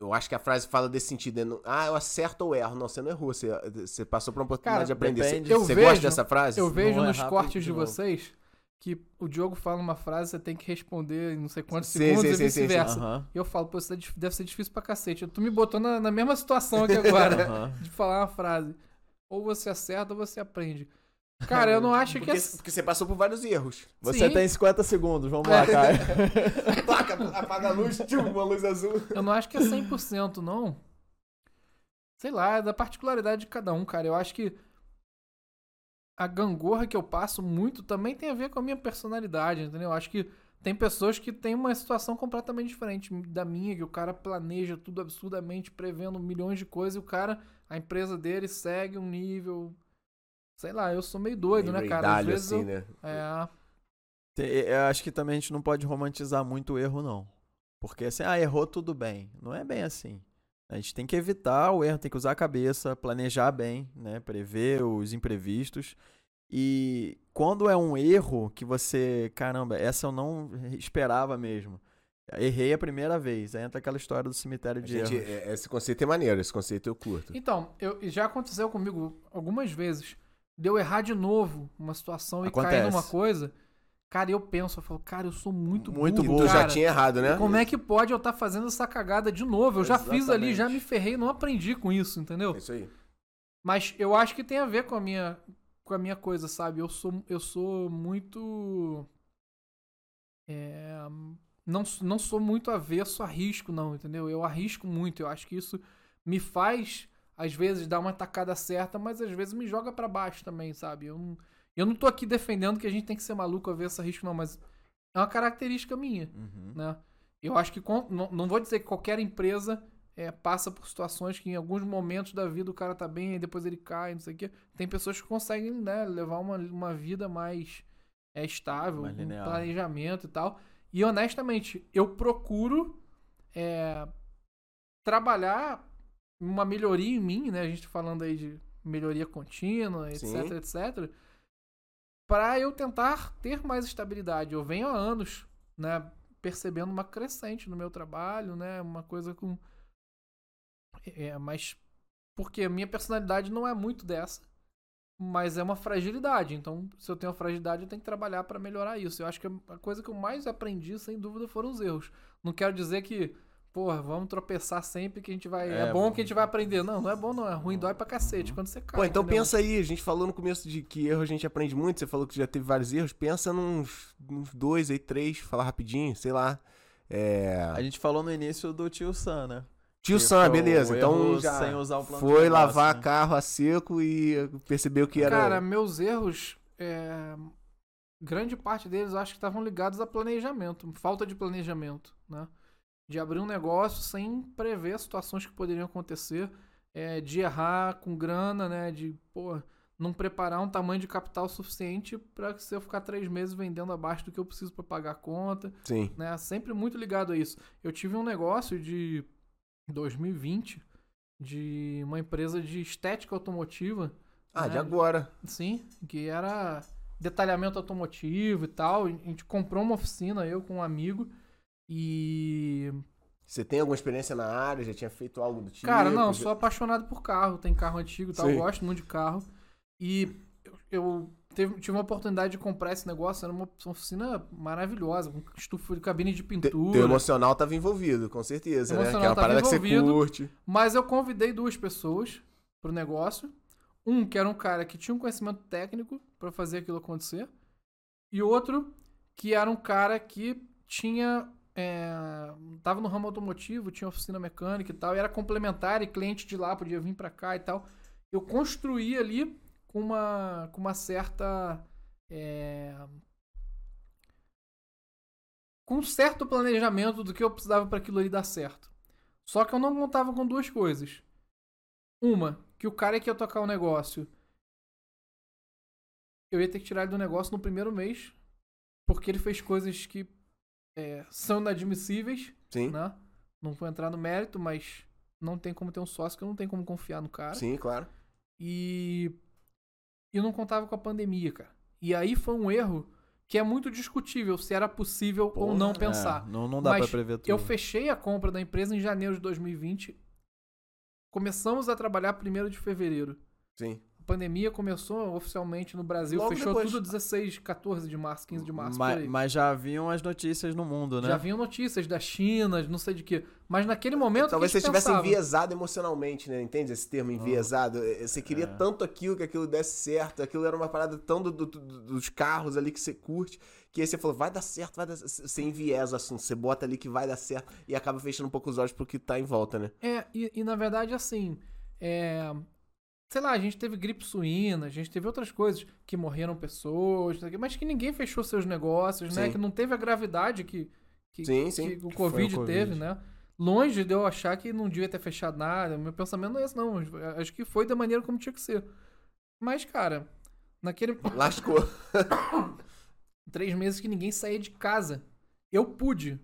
Eu acho que a frase fala desse sentido. Não- Ah, eu acerto ou erro. Não, você não errou. Você, você passou por uma oportunidade Cara, de aprender. Você, depende. Eu você vejo- gosta dessa frase? Eu vejo não nos errar, cortes de de vocês que o Diogo fala uma frase, você tem que responder em não sei quantos Sim, segundos sim, e vice-versa. Aham, E eu falo, pô, isso é deve ser difícil pra cacete. Tu me botou na, na mesma situação aqui agora, aham. de falar uma frase. Ou você acerta ou você aprende. Cara, eu não acho que Porque, é... porque você passou por vários erros. Você Sim. tem 50 segundos, vamos lá, Caio. Placa, apaga a luz, tchum, uma luz azul. Eu não acho que é 100% não. Sei lá, é da particularidade de cada um, cara. Eu acho que a gangorra que eu passo muito também tem a ver com a minha personalidade, entendeu? Eu acho que tem pessoas que têm uma situação completamente diferente da minha, que o cara planeja tudo absurdamente, prevendo milhões de coisas, e o cara, a empresa dele segue um nível. Sei lá, eu sou meio doido, né, cara? Às Meio vezes assim, eu, né? é, Eu acho que também a gente não pode romantizar muito o erro, não. Porque assim, ah, errou tudo bem. Não é bem assim. A gente tem que evitar o erro, tem que usar a cabeça, planejar bem, né? Prever os imprevistos. E quando é um erro que você, caramba, essa eu não esperava mesmo. Errei a primeira vez. Aí entra aquela história do cemitério de gente, erros. é- esse conceito é maneiro, esse conceito eu curto. Então, eu, já aconteceu comigo algumas vezes. De eu errar de novo uma situação e cair Acontece. numa coisa. Cara, eu penso, eu falo, cara, eu sou muito, Muito burro. E tu já tinha errado, né? Como é que pode eu estar fazendo essa cagada de novo? Eu já fiz ali, já Exatamente. me ferrei, não aprendi com isso, entendeu? É isso aí. Mas eu acho que tem a ver com a minha com a minha coisa, sabe? Eu sou eu sou muito é, não não sou muito avesso a risco não, entendeu? Eu arrisco muito, eu acho que isso me faz às vezes dar uma tacada certa, mas às vezes me joga pra baixo também, sabe? Eu não, eu não tô aqui defendendo que a gente tem que ser maluco a risco não, mas é uma característica minha Uhum. né? Eu acho que não, não vou dizer que qualquer empresa é, passa por situações que em alguns momentos da vida o cara tá bem, aí depois ele cai, não sei o quê. Tem pessoas que conseguem né, levar uma, uma vida mais é, estável, Mais linear. planejamento e tal. E honestamente, eu procuro é, trabalhar uma melhoria em mim, né? A gente falando aí de melhoria contínua, etc, Sim. etc. Pra eu tentar ter mais estabilidade. Eu venho há anos, né? Percebendo uma crescente no meu trabalho, né? Uma coisa com. É, mas. Porque a minha personalidade não é muito dessa. Mas é uma fragilidade. Então, se eu tenho uma fragilidade, eu tenho que trabalhar pra melhorar isso. Eu acho que a coisa que eu mais aprendi, sem dúvida, foram os erros. Não quero dizer que, porra, vamos tropeçar sempre que a gente vai. É, É, bom que a gente vai aprender. Não, não é bom, não. É ruim, dói pra cacete quando você cai. Pô, então entendeu? pensa aí, a gente falou no começo de que erro a gente aprende muito, você falou que já teve vários erros, pensa nos, nos dois aí, três, falar rapidinho, sei lá. É... A gente falou no início do tio Sam, né? Tio Sam, beleza, então já sem usar o plano foi negócio, lavar né? carro a seco e percebeu que era... Cara, meus erros, é, grande parte deles eu acho que estavam ligados a planejamento, falta de planejamento, né? De abrir um negócio sem prever situações que poderiam acontecer, é, de errar com grana, né? De, pô, não preparar um tamanho de capital suficiente para que se eu ficar três meses vendendo abaixo do que eu preciso para pagar a conta, Sim, né? Sempre muito ligado a isso. Eu tive um negócio de 2020 de uma empresa de estética automotiva. ah, né? de agora. Sim, que era detalhamento automotivo e tal. A gente comprou uma oficina, eu com um amigo. E. Você tem alguma experiência na área, já tinha feito algo do tipo? Cara, não, já- sou apaixonado por carro. Tem carro antigo e tal, Sim. gosto muito de carro. E eu, teve- tive uma oportunidade de comprar esse negócio, era uma oficina maravilhosa, com estufa de cabine de Te- pintura. Teu emocional tava envolvido, com certeza, né? É uma parada que você curte. Mas eu convidei duas pessoas pro negócio. Um que era um cara que tinha um conhecimento técnico pra fazer aquilo acontecer. E outro que era um cara que tinha. É, tava no ramo automotivo, tinha oficina mecânica e tal, e era complementar, e cliente de lá podia vir pra cá e tal. Eu construí ali com uma, com uma certa. é, com um certo planejamento do que eu precisava para aquilo ali dar certo. Só que eu não contava com duas coisas. Uma, que o cara que ia tocar o negócio, eu ia ter que tirar ele do negócio no primeiro mês, porque ele fez coisas que é, são inadmissíveis, Sim, né? Não vou entrar no mérito, mas não tem como ter um sócio que eu não tenho como confiar no cara. sim, claro. E eu não contava com a pandemia, cara. E aí foi um erro que é muito discutível se era possível ou não Porra, pensar. é, não, não dá Mas pra prever tudo. Eu fechei a compra da empresa em janeiro de 2020. Começamos a trabalhar 1 de fevereiro. Sim. Pandemia começou oficialmente no Brasil. Logo fechou depois. tudo 16, 14 de março, 15 de março. mas, por aí. mas já haviam as notícias no mundo, né? Já vinham notícias da China, de não sei de quê. Mas naquele momento. Talvez você estivesse enviesado emocionalmente, né? Entende esse termo enviesado? Eh, Você queria É. tanto aquilo que aquilo desse certo, aquilo era uma parada tão do- do- do- dos carros ali que você curte, que aí você falou, vai dar certo, vai dar certo. Você enviesa o assunto, você bota ali que vai dar certo e acaba fechando um pouco os olhos pro que tá em volta, né? É, e, e na verdade, assim. É, sei lá, a gente teve gripe suína, a gente teve outras coisas que morreram pessoas, mas que ninguém fechou seus negócios, né? Sim. Que não teve a gravidade que, que, Sim, sim. que o foi o COVID Covid. teve, né? Longe de eu achar que não devia ter fechado nada. Meu pensamento não é esse, não. Acho que foi da maneira como tinha que ser. Mas, cara, naquele Lascou. três meses que ninguém saía de casa, eu pude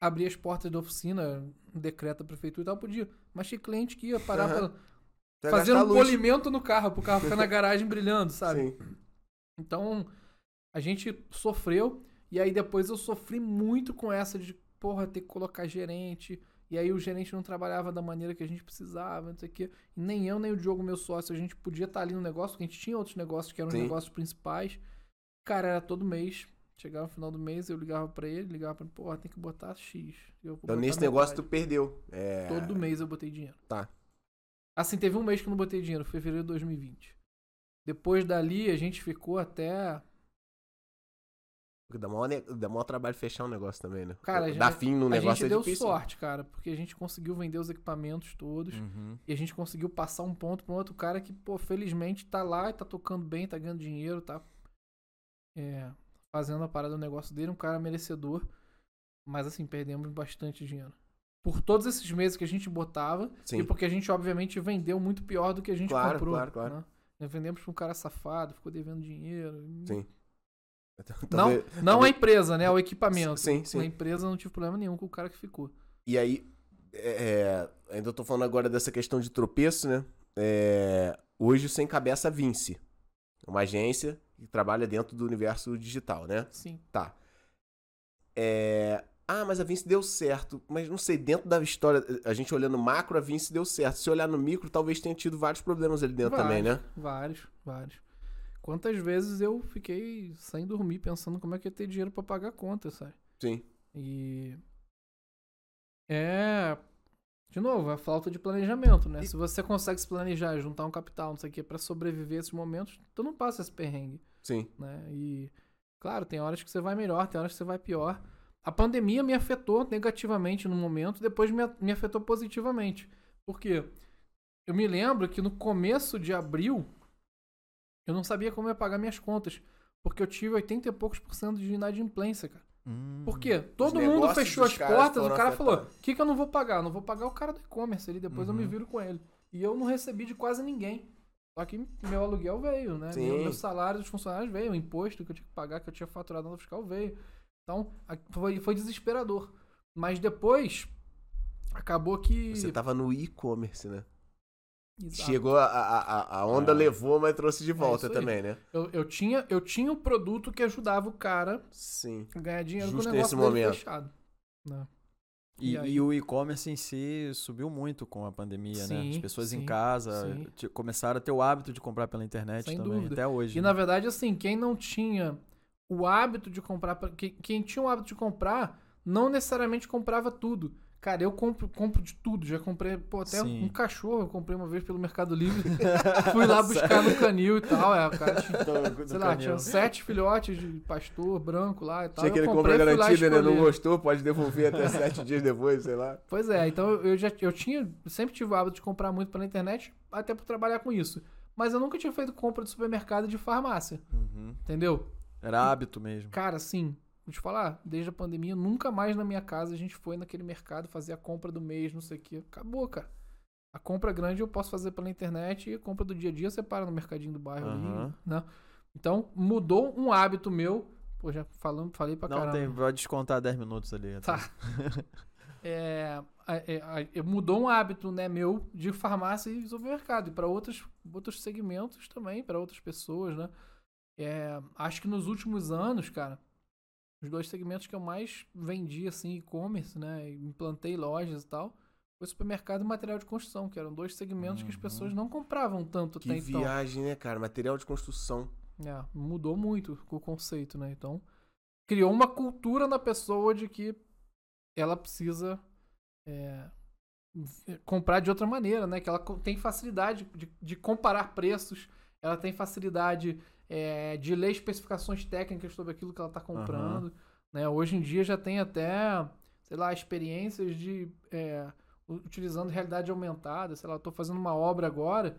abrir as portas da oficina, um decreto da prefeitura e tal, eu podia. Mas tinha cliente que ia parar Aham. pra fazendo um polimento no carro, pro carro ficar na garagem brilhando, sabe? Sim. Então, a gente sofreu, e aí depois eu sofri muito com essa de, porra, ter que colocar gerente, e aí o gerente não trabalhava da maneira que a gente precisava, não sei o quê. E nem eu, nem o Diogo, meu sócio, a gente podia estar ali no negócio, porque a gente tinha outros negócios que eram os Sim. negócios principais. Cara, era todo mês. Chegava no final do mês, eu ligava pra ele, ligava pra ele, porra, tem que botar X. Eu Então botar nesse negócio tu perdeu. É... Todo mês eu botei dinheiro. Tá. Assim, teve um mês que eu não botei dinheiro, fevereiro de 2020. Depois dali, a gente ficou até. Porque Dá maior, ne- dá maior trabalho fechar um negócio também, né? Cara, a gente- fim no a negócio gente é deu difícil. sorte, cara, porque a gente conseguiu vender os equipamentos todos. Uhum. E a gente conseguiu passar um ponto pra um outro cara que, pô, felizmente tá lá e tá tocando bem, tá ganhando dinheiro, tá é, fazendo a parada do negócio dele, um cara merecedor. Mas assim, perdemos bastante dinheiro. Por todos esses meses que a gente botava Sim. e porque a gente, obviamente, vendeu muito pior do que a gente Claro, comprou. claro, claro. né? Nós vendemos pra um cara safado, ficou devendo dinheiro. Sim. Não, Talvez- não a talvez- empresa, né? O equipamento. Sim, sim. A empresa não tive problema nenhum com o cara que ficou. E aí, é, é, ainda tô falando agora dessa questão de tropeço, né? É, hoje você encabeça a Vinci, uma agência que trabalha dentro do universo digital, né? Sim. Tá. É, ah, mas a Vinci deu certo. Mas não sei, dentro da história, a gente olhando macro, a Vinci deu certo. Se olhar no micro, talvez tenha tido vários problemas ali dentro também, né? Vários, vários. Quantas vezes eu fiquei sem dormir pensando como é que ia ter dinheiro pra pagar a conta, sabe? Sim. E. É. De novo, é falta de planejamento, né? E- Se você consegue se planejar, juntar um capital, não sei o quê, pra sobreviver a esses momentos, tu não passa esse perrengue, Sim. né? E. Claro, tem horas que você vai melhor, tem horas que você vai pior. A pandemia me afetou negativamente no momento, depois me, afetou positivamente. Por quê? Eu me lembro que no começo de abril, eu não sabia como ia pagar minhas contas. Porque eu tive 80 e poucos por cento de inadimplência, cara. Hum. Por quê? Todo mundo fechou as portas, o cara falou: o afetados. que, que eu não vou pagar? Eu não vou pagar o cara do e-commerce ali, depois eu me Uhum. viro com ele. E eu não recebi de quase ninguém. Só que meu aluguel veio, né? Sim. Meu, meu salário dos funcionários veio, o imposto que eu tinha que pagar, que eu tinha faturado no fiscal veio. Então, foi, foi desesperador. Mas depois, acabou que. Você tava no e-commerce, né? Exato. Chegou, a, a, a- onda Ah. levou, mas trouxe de volta É isso aí. também, né? Eu, eu, tinha, eu tinha um produto que ajudava o cara Sim. a ganhar dinheiro Justo com o negócio nesse dele momento. fechado. né? E, E aí? e o e-commerce em si subiu muito com a pandemia, né? As Sim, pessoas em sim, casa sim. te- começaram a ter o hábito de comprar pela internet Sem também, dúvida. até hoje. E né? na verdade, assim, quem não tinha o hábito de comprar. pra- Quem, quem tinha o hábito de comprar, não necessariamente comprava tudo. Cara, eu compro, compro de tudo. Já comprei, pô, até Sim. um cachorro eu comprei uma vez pelo Mercado Livre. Fui lá buscar no canil e tal. É, o cara tinha, do sei lá, canil. tinha sete filhotes de pastor branco lá e tal. Tinha aquele compra garantida, né? Não gostou, pode devolver até sete dias depois, sei lá. Pois é, então eu já eu tinha, sempre tive o hábito de comprar muito pela internet, até por trabalhar com isso. Mas eu nunca tinha feito compra de supermercado e de farmácia, Uhum. entendeu? Era hábito mesmo. Cara, assim, vou te falar, desde a pandemia, nunca mais na minha casa a gente foi naquele mercado fazer a compra do mês, não sei o quê. Acabou, cara. A compra grande eu posso fazer pela internet e a compra do dia a dia você para no mercadinho do bairro Aham. ali, né? Então, mudou um hábito meu. Pô, já falando, falei pra Não caramba. tem, vai descontar 10 minutos ali. Tá. É, a- é, a- mudou um hábito né, meu de farmácia e supermercado. E para outros, outros segmentos também, para outras pessoas, né? É, acho que nos últimos anos, cara, os dois segmentos que eu mais vendi, assim, e-commerce, né? Implantei lojas e tal. Foi supermercado e material de construção, que eram dois segmentos que as Uhum. pessoas não compravam tanto Que até então. viagem, né, cara? Material de construção. É, mudou muito o conceito, né? Então, criou uma cultura na pessoa de que ela precisa é, comprar de outra maneira, né? Que ela tem facilidade de, de comparar preços, ela tem facilidade é, de ler especificações técnicas sobre aquilo que ela está comprando. Né? Hoje em dia já tem até, sei lá, experiências de é, utilizando realidade aumentada. Sei lá, tô fazendo uma obra agora.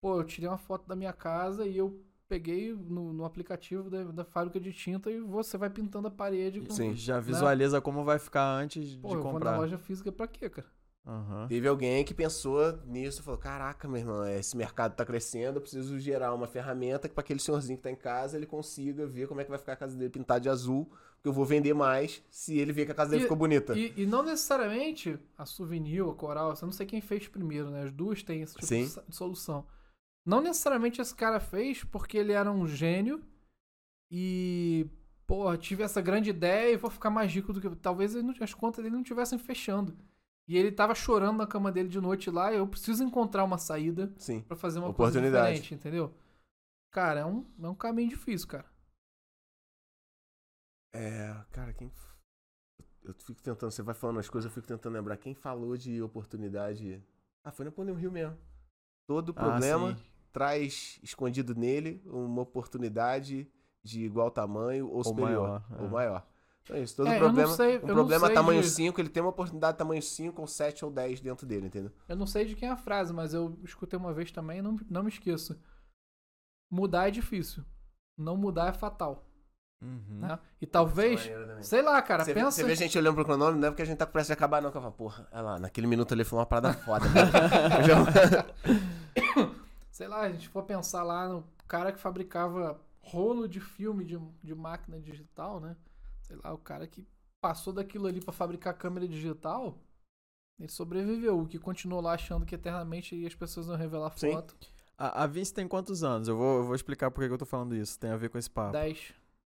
Pô, eu tirei uma foto da minha casa e eu peguei no, no aplicativo da, da fábrica de tinta e você vai pintando a parede com. Sim. Já visualiza como vai ficar antes Pô, de eu vou na comprar. loja física pra quê, cara? Aham. Teve alguém que pensou nisso e falou: Caraca, meu irmão, esse mercado tá crescendo, eu preciso gerar uma ferramenta que para aquele senhorzinho que tá em casa ele consiga ver como é que vai ficar a casa dele pintada de azul, porque eu vou vender mais se ele ver que a casa dele E- ficou bonita. E, e não necessariamente a Souvenir, a Coral, eu não sei quem fez primeiro, né? As duas têm esse tipo Sim. de solução. Não necessariamente esse cara fez porque ele era um gênio e, pô, tive essa grande ideia e vou ficar mais rico do que. Talvez as contas dele não estivessem fechando. E ele tava chorando na cama dele de noite lá, eu preciso encontrar uma saída Sim. pra fazer uma Oportunidade. coisa diferente, entendeu? Cara, é um, é um caminho difícil, cara. É, cara, quem. Eu fico tentando, você vai falando as coisas, eu fico tentando lembrar. Quem falou de oportunidade. Ah, foi Napoleão Rio mesmo. Todo Ah, problema sim. traz escondido nele uma oportunidade de igual tamanho ou, Ou superior. maior, é. Ou maior. É isso. Todo É, eu não problema. sei- um eu problema tamanho de- 5, ele tem uma oportunidade tamanho 5 ou 7 ou 10 dentro dele, entendeu? Eu não sei de quem é a frase, mas eu escutei uma vez também e não, não me esqueço. Mudar é difícil. Não mudar é fatal. Uhum. né? E talvez, Maneiro também. sei lá, cara, Você, vê- pensa... você vê a gente olhando pro cronômetro, não é porque a gente tá com pressa de acabar, não. Que eu falo, porra, olha lá, naquele minuto ali foi uma parada foda. né? Eu Sei lá, a gente for pensar lá no cara que fabricava rolo de filme de, de máquina digital, né? Sei lá, o cara que passou daquilo ali pra fabricar câmera digital, ele sobreviveu. O que continuou lá achando que eternamente as pessoas iam revelar Sim. foto. A, a Vinci tem quantos anos? Eu vou, eu vou explicar por que eu tô falando isso. Tem a ver com esse papo. 10.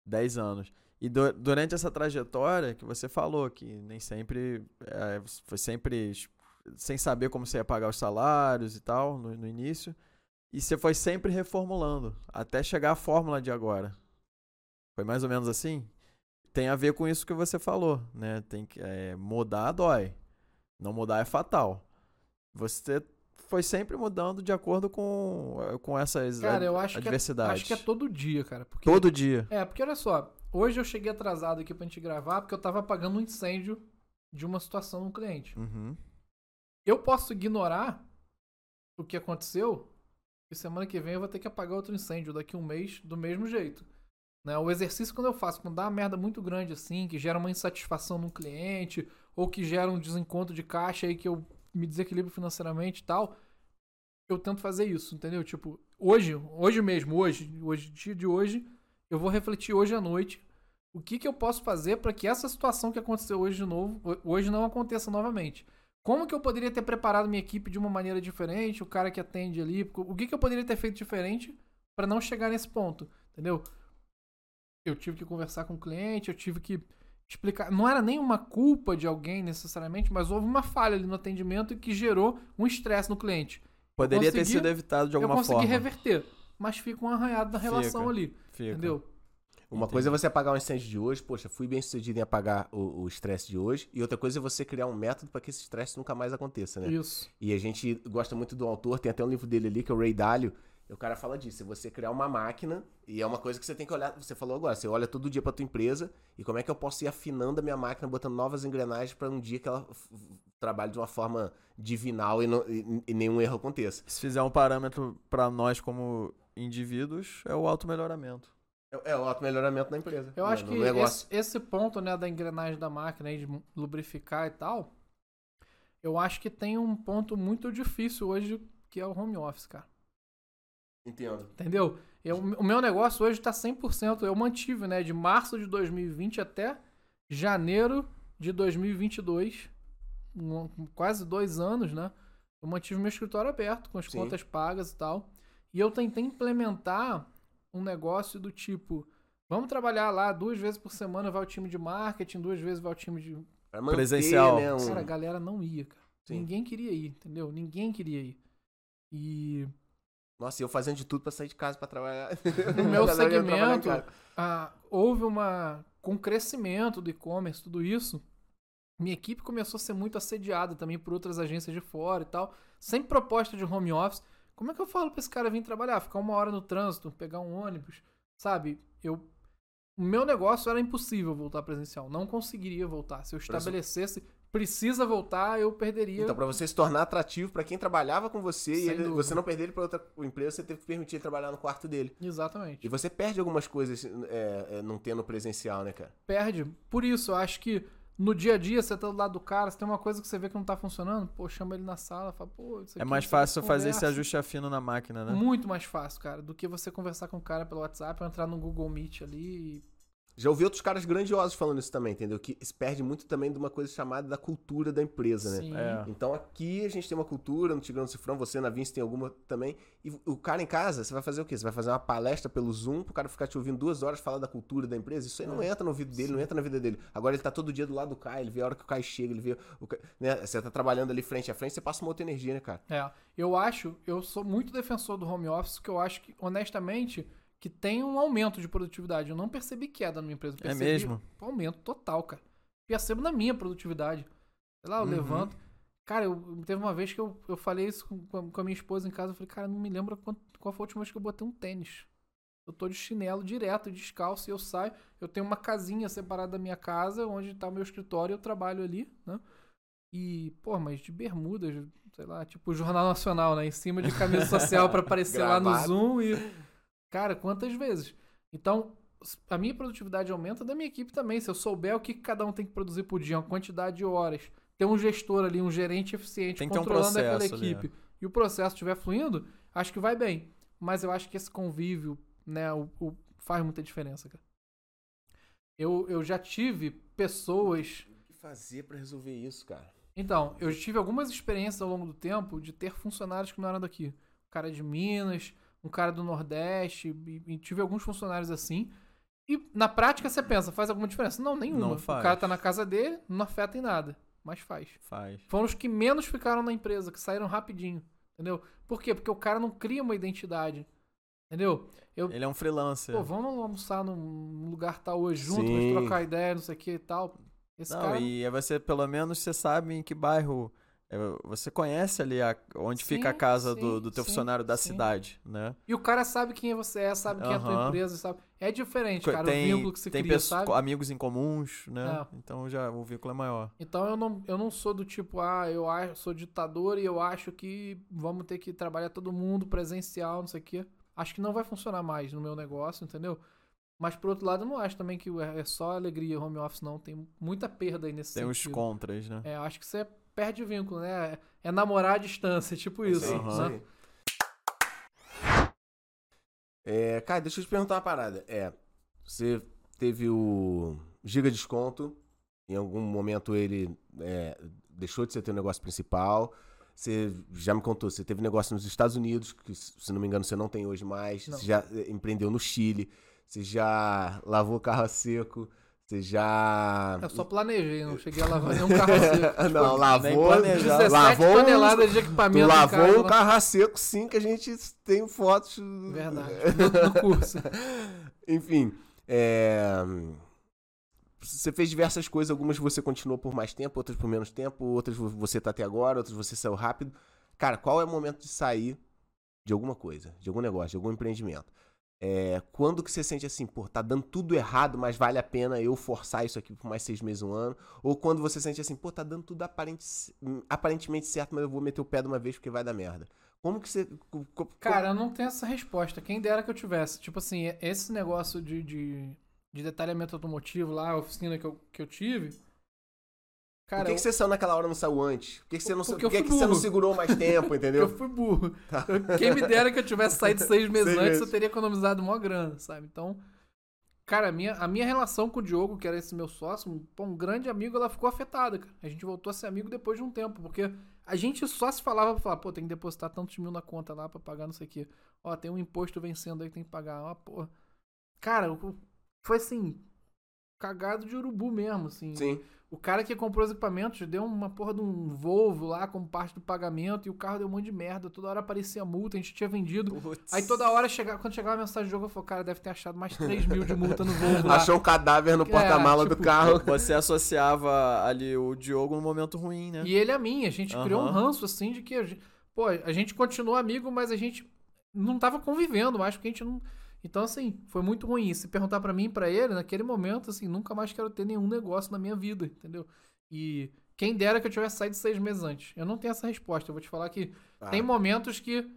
10 anos. E du- durante essa trajetória que você falou, que nem sempre. é, foi sempre sem saber como você ia pagar os salários e tal, no, no início. E você foi sempre reformulando, até chegar à fórmula de agora. Foi mais ou menos assim? Tem a ver com isso que você falou, né? Tem que é, mudar dói. Não mudar é fatal. Você foi sempre mudando de acordo com, com essas Cara, eu acho que, é, adversidades. acho que é todo dia, cara. Porque, Todo dia. É, porque olha só, hoje eu cheguei atrasado aqui pra gente gravar porque eu tava apagando um incêndio de uma situação no cliente. Uhum. Eu posso ignorar o que aconteceu e semana que vem eu vou ter que apagar outro incêndio daqui a um mês do mesmo jeito. Né? O exercício quando eu faço, quando dá uma merda muito grande assim, que gera uma insatisfação no cliente, ou que gera um desencontro de caixa aí que eu me desequilibro financeiramente e tal, eu tento fazer isso, entendeu? Tipo, hoje, hoje mesmo, hoje, hoje, dia de hoje, eu vou refletir hoje à noite o que, que eu posso fazer para que essa situação que aconteceu hoje de novo, ho- hoje não aconteça novamente. Como que eu poderia ter preparado minha equipe de uma maneira diferente, o cara que atende ali, o que, que eu poderia ter feito diferente para não chegar nesse ponto, entendeu? Eu tive que conversar com o cliente, eu tive que explicar. Não era nem uma culpa de alguém necessariamente, mas houve uma falha ali no atendimento que gerou um estresse no cliente. Poderia ter consegui- sido evitado de eu alguma consegui forma. reverter, mas fica um arranhado na relação Fica. ali, Fica. entendeu? Uma Entendi. coisa é você apagar o incêndio de hoje, poxa, fui bem sucedido em apagar o o estresse de hoje. E outra coisa é você criar um método para que esse estresse nunca mais aconteça, né? Isso. E a gente gosta muito do autor, tem até um livro dele ali, que é o Ray Dalio. E o cara fala disso, é você criar uma máquina, e é uma coisa que você tem que olhar, você falou agora, você olha todo dia pra tua empresa, e como é que eu posso ir afinando a minha máquina, botando novas engrenagens para um dia que ela trabalhe de uma forma divinal e, não- e- e nenhum erro aconteça. Se fizer um parâmetro pra nós como indivíduos, é o auto-melhoramento. É, é o auto-melhoramento da empresa. Eu no- acho que esse, esse ponto, né, da engrenagem da máquina aí, de lubrificar e tal, eu acho que tem um ponto muito difícil hoje, que é o home office, cara. Entendo. Entendeu? Eu, o meu negócio hoje tá 100%, eu mantive, né, de março de 2020 até janeiro de 2022, um- quase dois anos, né? Eu mantive meu escritório aberto, com as Sim. contas pagas e tal. E eu tentei implementar um negócio do tipo, vamos trabalhar lá duas vezes por semana, vai o time de marketing, duas vezes vai o time de manter, Presencial. né, um- Cara, a galera não ia, cara. Sim. Ninguém queria ir, entendeu? Ninguém queria ir. E Nossa, eu fazendo de tudo pra sair de casa pra trabalhar. no meu segmento, ah, houve uma. Com o crescimento do e-commerce, tudo isso, minha equipe começou a ser muito assediada também por outras agências de fora e tal. Sem proposta de home office. Como é que eu falo pra esse cara vir trabalhar? Ficar uma hora no trânsito, pegar um ônibus, sabe? Eu. O meu negócio era impossível voltar presencial. Não conseguiria voltar. Se eu estabelecesse, precisa voltar, eu perderia. Então, pra você se tornar atrativo pra quem trabalhava com você e Sem ele- dúvida. você não perder ele pra outra empresa, você teve que permitir ele trabalhar no quarto dele. Exatamente. E você perde algumas coisas é, é, não tendo presencial, né, cara? perde. Por isso, eu acho que no dia a dia, você tá do lado do cara, se tem uma coisa que você vê que não tá funcionando, pô, chama ele na sala, fala, pô, isso É aqui, mais isso aqui, fácil fazer esse ajuste afino na máquina, né? Muito mais fácil, cara, do que você conversar com o cara pelo WhatsApp ou entrar no Google Meet ali. e- Já ouvi outros caras grandiosos falando isso também, entendeu? Que se perde muito também de uma coisa chamada da cultura da empresa, né? Sim. É. Então aqui a gente tem uma cultura, no Tigrão Cifrão, você na Vinci tem alguma também. E o cara em casa, você vai fazer o quê? Você vai fazer uma palestra pelo Zoom pro cara ficar te ouvindo duas horas falar da cultura da empresa? Isso aí não É. entra no ouvido dele, Sim. não entra na vida dele. Agora ele tá todo dia do lado do Caio, ele vê a hora que o Caio chega, ele vê. O Caio, né? Você tá trabalhando ali frente a frente, você passa uma outra energia, né, cara? É, eu acho, eu sou muito defensor do home office, que eu acho que, honestamente, que tem um aumento de produtividade. Eu não percebi queda na minha empresa. eu É mesmo? um aumento total, cara. Percebo na minha produtividade. Sei lá, eu Uhum. levanto. Cara, eu, teve uma vez que eu, eu falei isso com, com a- minha esposa em casa. Eu falei, cara, não me lembro quant- qual foi a última vez que eu botei um tênis. Eu tô de chinelo direto, descalço, e eu saio. Eu tenho uma casinha separada da minha casa, onde tá o meu escritório, eu trabalho ali, né? E, pô, mas de bermudas, sei lá, tipo Jornal Nacional, né? Em cima de camisa social pra aparecer lá no. Zoom e. Cara, quantas vezes? Então, a minha produtividade aumenta da minha equipe também. Se eu souber o que cada um tem que produzir por dia, uma quantidade de horas, ter um gestor ali, um gerente eficiente Tem ter um controlando aquela processo ali, equipe e o processo estiver fluindo, acho que vai bem. Mas eu acho que esse convívio, né, o, o- faz muita diferença, cara. Eu, eu já tive pessoas. O que fazer pra resolver isso, cara? Então, eu tive algumas experiências ao longo do tempo de ter funcionários que não eram daqui. Um cara de Minas, um cara do Nordeste, e, e tive alguns funcionários assim. E na prática você pensa, faz alguma diferença? Não, nenhuma. Não O faz. cara tá na casa dele, não afeta em nada. Mas faz. Faz. Foram os que menos ficaram na empresa, que saíram rapidinho. Entendeu? Por quê? Porque o cara não cria uma identidade. Entendeu? Eu, Ele é um freelancer. pô, vamos almoçar num lugar tal hoje junto, Sim. vamos trocar ideia, não sei o que e tal. Esse Não, cara. e você, pelo menos, você sabe em que bairro. É, Você conhece ali a- onde fica a Sim, casa do, sim, do teu sim, funcionário da sim. cidade, né? E o cara sabe quem você é, sabe quem é a tua empresa, sabe? É diferente, cara, tem o vínculo que se tem cria, sabe? amigos em comuns, né? É. Então já o vínculo é maior. Então eu não, eu não sou do tipo, ah, eu acho, sou ditador e eu acho que vamos ter que trabalhar todo mundo presencial, não sei o quê. Acho que não vai funcionar mais no meu negócio, entendeu? Mas por outro lado, eu não acho também que é só alegria home office, não. Tem muita perda aí nesse Tem os sentido. contras, né? É, acho que você perde vínculo, né? É namorar à distância, tipo isso. Sim, Aham. né? É, cara, deixa eu te perguntar uma parada. É, você teve o Giga Desconto, em algum momento ele é, deixou de ser teu negócio principal. Você já me contou, você teve negócio nos Estados Unidos, que se não me engano você não tem hoje mais. Não. Você já é, empreendeu no Chile. Você já lavou carro a seco. Você já. Eu só planejei, não cheguei a lavar nenhum carro seco. Tipo, não, lavou. planejado. 17 lavou toneladas de equipamento lavou casa, um lá. carro a seco, sim, que a gente tem fotos. Verdade. No, no curso. Enfim, é, você fez diversas coisas, algumas você continuou por mais tempo, outras por menos tempo, outras vo- você tá até agora, outras você saiu rápido. Cara, qual é o momento de sair de alguma coisa, de algum negócio, de algum empreendimento? É, quando que você sente assim, pô, tá dando tudo errado, mas vale a pena eu forçar isso aqui por mais seis meses, um ano? Ou quando você sente assim, pô, tá dando tudo aparente, aparentemente certo, mas eu vou meter o pé de uma vez porque vai dar merda? Como que você. co- co- Cara, eu não tenho essa resposta. Quem dera que eu tivesse. Tipo assim, esse negócio de, de, de detalhamento automotivo lá, a oficina que eu, que eu tive. Cara, por que, eu, que você saiu naquela hora e não saiu antes? Por que, que você não, por que eu você não segurou mais tempo, eu entendeu? fui burro. Eu- Quem me dera que eu tivesse saído seis meses Seis antes, meses. eu teria economizado maior grana, sabe? Então, cara, a minha, a minha relação com o Diogo, que era esse meu sócio, um, um grande amigo, ela ficou afetada, cara. A gente voltou a ser amigo depois de um tempo, porque a gente só se falava pra falar, pô, tem que depositar tantos mil na conta lá pra pagar não sei o quê. Ó, tem um imposto vencendo aí que tem que pagar. Ó, porra. Cara, foi assim, cagado de urubu mesmo, assim. Sim. O cara que comprou os equipamentos deu uma porra de um Volvo lá como parte do pagamento e o carro deu um monte de merda. Toda hora aparecia multa, a gente tinha vendido. Aí toda hora, chegava, quando chegava a mensagem do jogo, eu falei, cara, deve ter achado mais 3 mil de multa no Volvo lá. Achou um cadáver no porta-mala tipo, do carro. Você associava ali o Diogo num momento ruim, né? E ele a mim. A gente criou um ranço, assim, de que... A gente, pô, a gente continuou amigo, mas a gente não tava convivendo mais, porque a gente não... Então, assim, foi muito ruim. Se perguntar pra mim e pra ele, naquele momento, assim, nunca mais quero ter nenhum negócio na minha vida, entendeu? E quem dera que eu tivesse saído seis meses antes. Eu não tenho essa resposta. Eu vou te falar que Ah, Tem momentos que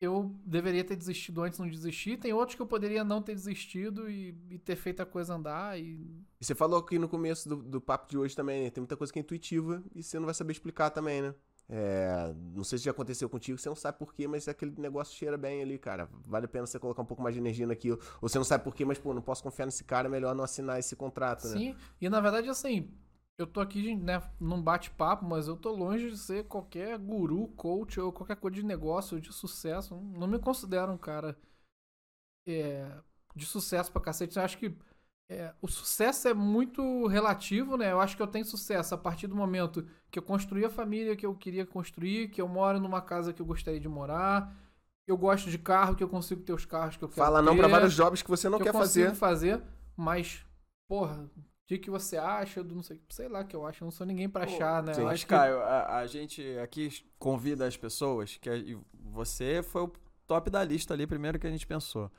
eu deveria ter desistido antes, não desisti. Tem outros que eu poderia não ter desistido e, e ter feito a coisa andar. E E você falou aqui no começo do, do papo de hoje também, né? Tem muita coisa que é intuitiva e você não vai saber explicar também, né? É, não sei se já aconteceu contigo, você não sabe porquê, mas aquele negócio cheira bem ali, cara. Vale a pena você colocar um pouco mais de energia naquilo. Ou você não sabe porquê, mas, pô, não posso confiar nesse cara, é melhor não assinar esse contrato, né? sim. E na verdade, assim, eu tô aqui, né, num bate-papo, mas eu tô longe de ser qualquer guru, coach ou qualquer coisa de negócio, de sucesso. Não me considero um cara é, de sucesso pra cacete. Eu acho que é, o sucesso é muito relativo, né? Eu acho que eu tenho sucesso a partir do momento que eu construí a família que eu queria construir, que eu moro numa casa que eu gostaria de morar, eu gosto de carro, que eu consigo ter os carros que eu quero Fala não ter, pra vários jobs que você não que quer eu consigo fazer. fazer, mas, porra, o que, que você acha do não sei, sei lá que eu acho, eu não sou ninguém pra Pô, achar, né? sim. Mas, que Caio, a, a gente aqui convida as pessoas que a- e você foi o top da lista ali, primeiro que a gente pensou.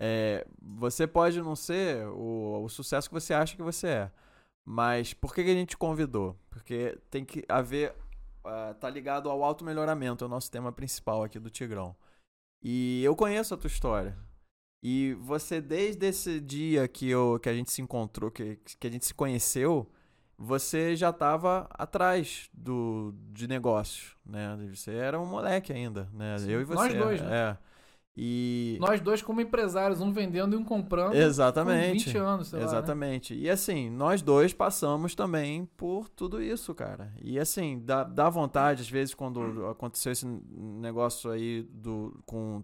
É, você pode não ser o, o sucesso que você acha que você é, mas por que, que a gente te convidou? Porque tem que haver, ah, tá ligado ao auto melhoramento, é o nosso tema principal aqui do Tigrão. E eu conheço a tua história. E você, desde esse dia que, eu, que a gente se encontrou, que, que a gente se conheceu, você já estava atrás do, de negócios, né? Você era um moleque ainda, né? Sim. Eu e você. Nós dois, né? É. E... Nós dois como empresários, um vendendo e um comprando. Exatamente. Com 20 anos, sei lá, né? Exatamente. E assim, nós dois passamos também por tudo isso, cara. E assim, dá, dá vontade, às vezes, quando aconteceu esse negócio aí do, com,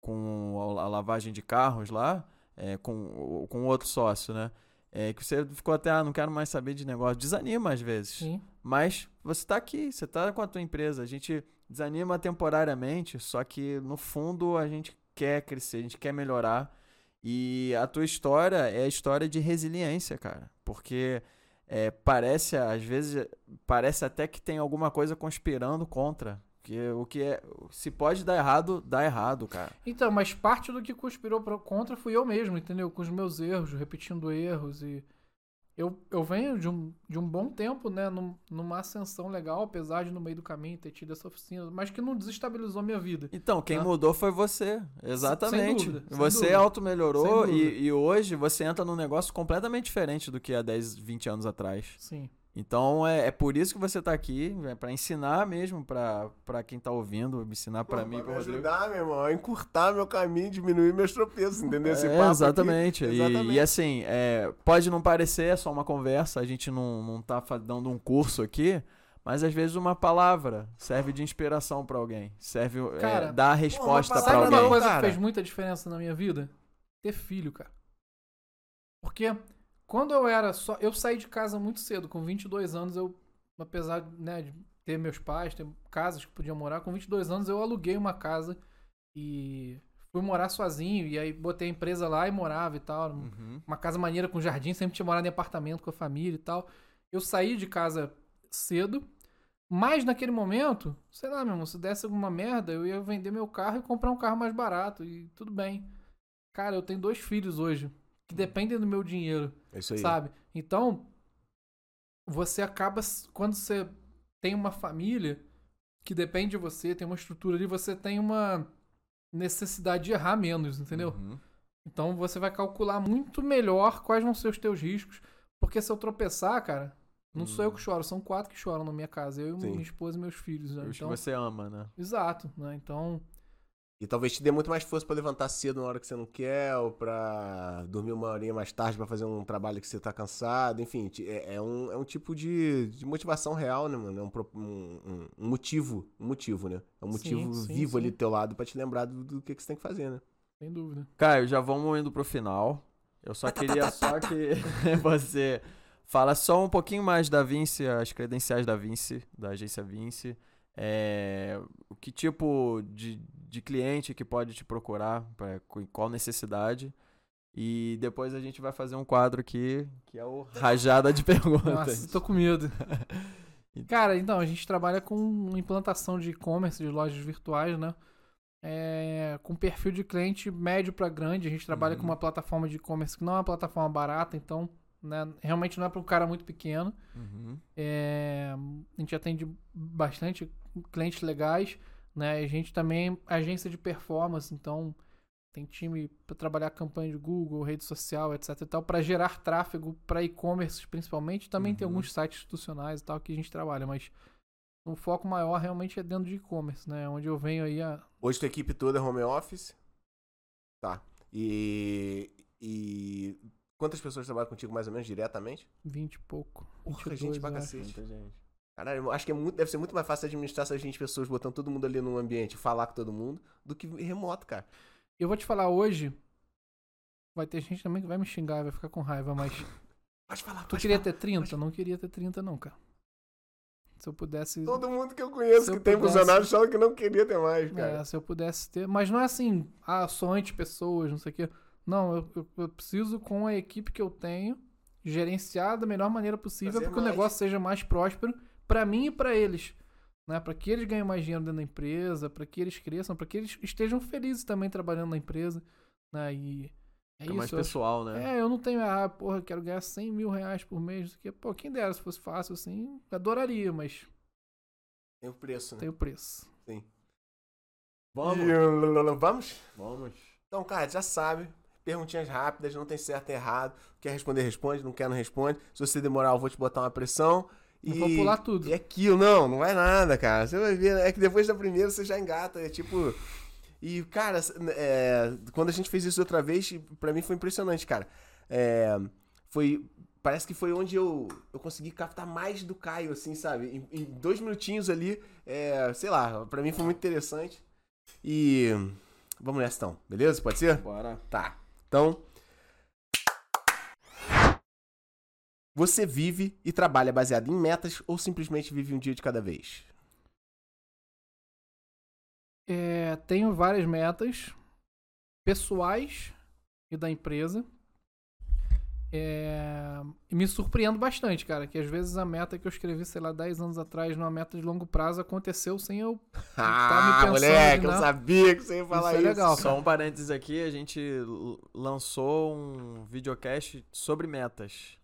com a lavagem de carros lá, é, com, com outro sócio, né? É, que você ficou até, ah, não quero mais saber de negócio. Desanima às vezes. Sim. Mas você tá aqui, você tá com a tua empresa. A gente desanima temporariamente, só que no fundo a gente quer crescer, a gente quer melhorar. E a tua história é a história de resiliência, cara. Porque é, parece, às vezes, parece até que tem alguma coisa conspirando contra. Que o que é. Se pode dar errado, dá errado, cara. Então, mas parte do que conspirou contra fui eu mesmo, entendeu? Com os meus erros, repetindo erros e. Eu, eu venho de um, de um bom tempo, né? Num, numa ascensão legal, apesar de no meio do caminho ter tido essa oficina, mas que não desestabilizou minha vida. Então, quem Tá. mudou foi você. Exatamente. dúvida, sem você auto-melhorou Sem e, e hoje você entra num negócio completamente diferente do que há 10, 20 anos atrás. Sim. Então é, é por isso que você tá aqui, é para ensinar mesmo pra, pra quem tá ouvindo, ensinar pra Pô, mim, me Rodrigo. ajudar, meu irmão, a encurtar meu caminho, diminuir meus tropeços, entendeu? Esse É, papo aqui. exatamente. E- Exatamente. E, assim, é, pode não parecer, é só uma conversa, a gente não, não tá dando um curso aqui, mas às vezes uma palavra serve de inspiração pra alguém, serve é, Cara, dar a resposta palavra pra Sabe uma alguém. coisa cara. que fez muita diferença na minha vida? Ter filho, cara. Porque quando eu era só. Eu saí de casa muito cedo, com 22 anos, eu. Apesar né, de ter meus pais, ter casas que podiam morar, com 22 anos eu aluguei uma casa e fui morar sozinho. E aí botei a empresa lá e morava e tal. Uhum. Uma casa maneira com jardim, sempre tinha morado em apartamento com a família e tal. Eu saí de casa cedo, mas naquele momento, sei lá, meu irmão, se desse alguma merda, eu ia vender meu carro e comprar um carro mais barato e tudo bem. Cara, eu tenho dois filhos hoje que dependem do meu dinheiro, É isso aí. sabe? Então, você acaba, quando você tem uma família que depende de você, tem uma estrutura ali, você tem uma necessidade de errar menos, entendeu? Uhum. Então você vai calcular muito melhor quais vão ser os teus riscos. Porque se eu tropeçar, cara, não sou eu que choro, são quatro que choram na minha casa. Eu, Sim. minha esposa e meus filhos. Né? Os que Então, você ama, né? exato, né? Então, E talvez te dê muito mais força pra levantar cedo na hora que você não quer, ou pra dormir uma horinha mais tarde pra fazer um trabalho que você tá cansado. Enfim, é, é um, é um tipo de, de motivação real, né, mano? É um, um- um- motivo. Um motivo, né? É um motivo sim, vivo ali sim. do teu lado pra te lembrar do, do que, que você tem que fazer, né? sem dúvida. Caio, já vamos indo pro final. Eu só queria só que você fala só um pouquinho mais da Vinci, as credenciais da Vinci, da agência Vinci. É, o que tipo de, de cliente que pode te procurar, pra- com qual necessidade. E depois a gente vai fazer um quadro aqui, que é o Rajada de Perguntas. Nossa, tô com medo. Cara, então, a gente trabalha com implantação de e-commerce, de lojas virtuais, né? É, com perfil de cliente médio para grande. A gente trabalha Uhum. com uma plataforma de e-commerce que não é uma plataforma barata, então né, realmente não é para um cara muito pequeno. Uhum. É, a gente atende bastante clientes legais, né? A gente também é agência de performance, então tem time para trabalhar campanha de Google, rede social, etc e tal, para gerar tráfego para e-commerce principalmente. Também tem Uhum. alguns sites institucionais e tal que a gente trabalha, mas o foco maior realmente é dentro de e-commerce, né? Onde eu venho aí a Hoje tua equipe toda é home office. Tá. E. E. Quantas pessoas trabalham contigo mais ou menos diretamente? 20 e pouco. Porra, 22, gente pra cacete. Muita gente. Caralho, eu acho que é muito, deve ser muito mais fácil administrar essas 20 pessoas botando todo mundo ali num ambiente, falar com todo mundo, do que remoto, cara. Eu vou te falar hoje. Vai ter gente também que vai me xingar, vai ficar com raiva, mas Pode falar, Tu pode queria falar. ter 30? Não queria ter 30, não, cara. Se eu pudesse. Todo mundo que eu conheço Se que eu tem pudesse- funcionário fala que não queria ter mais, cara. É, se eu pudesse ter. Mas não é assim, ah, só anti pessoas, não sei o quê. Não, eu, eu- eu preciso, com a equipe que eu tenho, gerenciar da melhor maneira possível para que o negócio seja mais próspero pra mim e pra eles. Né? Para que eles ganhem mais dinheiro dentro da empresa, para que eles cresçam, para que eles estejam felizes também trabalhando na empresa. Né? E é Fica isso. mais eu acho- pessoal, né? É, eu não tenho, ah, porra, eu quero ganhar 100 mil reais por mês. Isso aqui. Pô, quem dera se fosse fácil assim, adoraria, mas Tem o preço, né? tem o preço. Sim. Vamos. Vamos? Vamos. Então, cara, já sabe. Perguntinhas rápidas, não tem certo e errado. Quer responder, responde. Não quer, não responde. Se você demorar, eu vou te botar uma pressão. E... vou pular tudo. E aquilo, não, não vai nada, cara. Você vai ver. É que depois da primeira você já engata. É tipo. E, cara, é, quando a gente fez isso outra vez, pra mim foi impressionante, cara. É, foi. Parece que foi onde eu, eu consegui captar mais do Caio, assim, sabe? Em, em dois minutinhos ali, é, sei lá, pra mim foi muito interessante. E. Vamos nessa então, beleza? Pode ser? Bora. Tá. Então. Você vive e trabalha baseado em metas ou simplesmente vive um dia de cada vez? É, tenho várias metas pessoais e da empresa. É, e me surpreendo bastante, cara, que às vezes a meta que eu escrevi, sei lá, 10 anos atrás, numa meta de longo prazo, aconteceu sem eu. Ah, pensando moleque, eu na- sabia que você ia falar Isso isso. é legal. Só um parênteses aqui, a gente lançou um videocast sobre metas.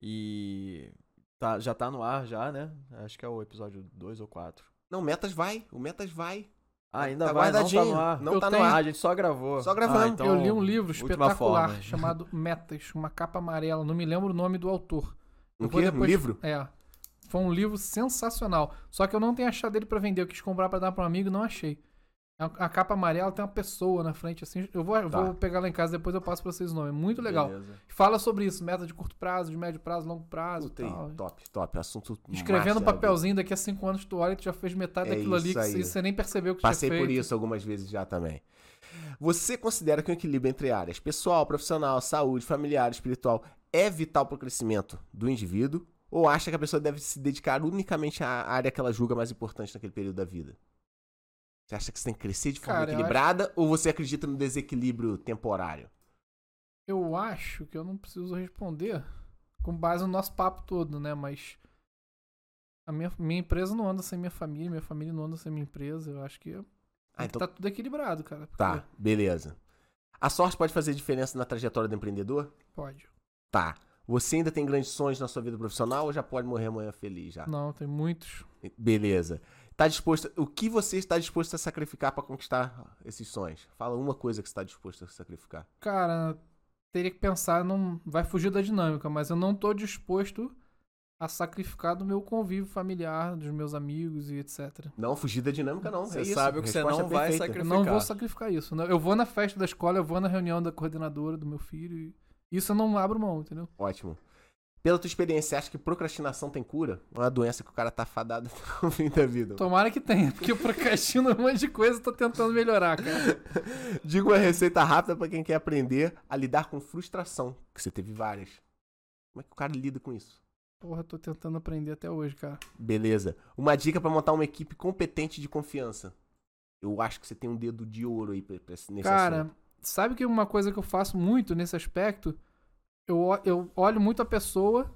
E tá, já tá no ar já, né? Acho que é o episódio 2 ou 4. Não, metas vai. O metas vai. Ah, ainda Tá vai, não tá guardadinho. no ar. Não Eu tá tenho- no Ah, ar. a gente só gravou. Só gravamos. Ah, então, eu li um livro espetacular forma. chamado Metas, uma capa amarela. Não me lembro o nome do autor. Um quê? Um depois- livro? É. Foi um livro sensacional. Só que eu não tenho achado ele pra vender. Eu quis comprar pra dar pra um amigo e não achei. A, a capa amarela tem uma pessoa na frente assim. Eu vou, eu Tá. vou pegar lá em casa depois eu passo pra vocês o nome. É muito legal. Beleza. Fala sobre isso, meta de curto prazo, de médio prazo, longo prazo. Puta aí, tal. top, top. Assunto Escrevendo um papelzinho, daqui a cinco anos tu olha e tu já fez metade É daquilo ali isso que aí. você- nem percebeu que Passei tinha por feito. isso algumas vezes já também. Você considera que o equilíbrio entre áreas pessoal, profissional, saúde, familiar, espiritual é vital para o crescimento do indivíduo? Ou acha que a pessoa deve se dedicar unicamente à área que ela julga mais importante naquele período da vida? Você acha que você tem que crescer de forma Cara, equilibrada ou você acredita no desequilíbrio temporário? Eu acho que eu não preciso responder com base no nosso papo todo, né? Mas a minha, minha empresa não anda sem minha família, minha família não anda sem minha empresa. Eu acho que Ah, então tá tudo equilibrado, cara. porque tá, beleza. A sorte pode fazer diferença na trajetória do empreendedor? Pode. Tá. Você ainda tem grandes sonhos na sua vida profissional ou já pode morrer amanhã feliz já? Não, tem muitos. Beleza. Tá disposto. O que você está disposto a sacrificar para conquistar esses sonhos? Fala uma coisa que você está disposto a sacrificar. Cara, teria que pensar, não vai fugir da dinâmica, mas eu não tô disposto a sacrificar do meu convívio familiar, dos meus amigos e etc. Não, fugir da dinâmica não. Você é sabe o que você não vai perfeita. Eu sacrificar. não vou sacrificar isso. né? Eu vou na festa da escola, eu vou na reunião da coordenadora do meu filho e isso eu não abro mão, entendeu? Ótimo. Pela tua experiência, você acha que procrastinação tem cura? Ou é uma doença que o cara tá fadado até o fim da vida? Tomara que tenha, porque eu procrastino um monte de coisa e tô tentando melhorar, cara. Diga uma receita rápida para quem quer aprender a lidar com frustração, que você teve várias. Como é que o cara lida com isso? Porra, tô tentando aprender até hoje, cara. Beleza. Uma dica para montar uma equipe competente de confiança. Eu acho que você tem um dedo de ouro aí pra, pra, nesse Cara, assunto. sabe que uma coisa que eu faço muito nesse aspecto? Eu, eu olho muito a pessoa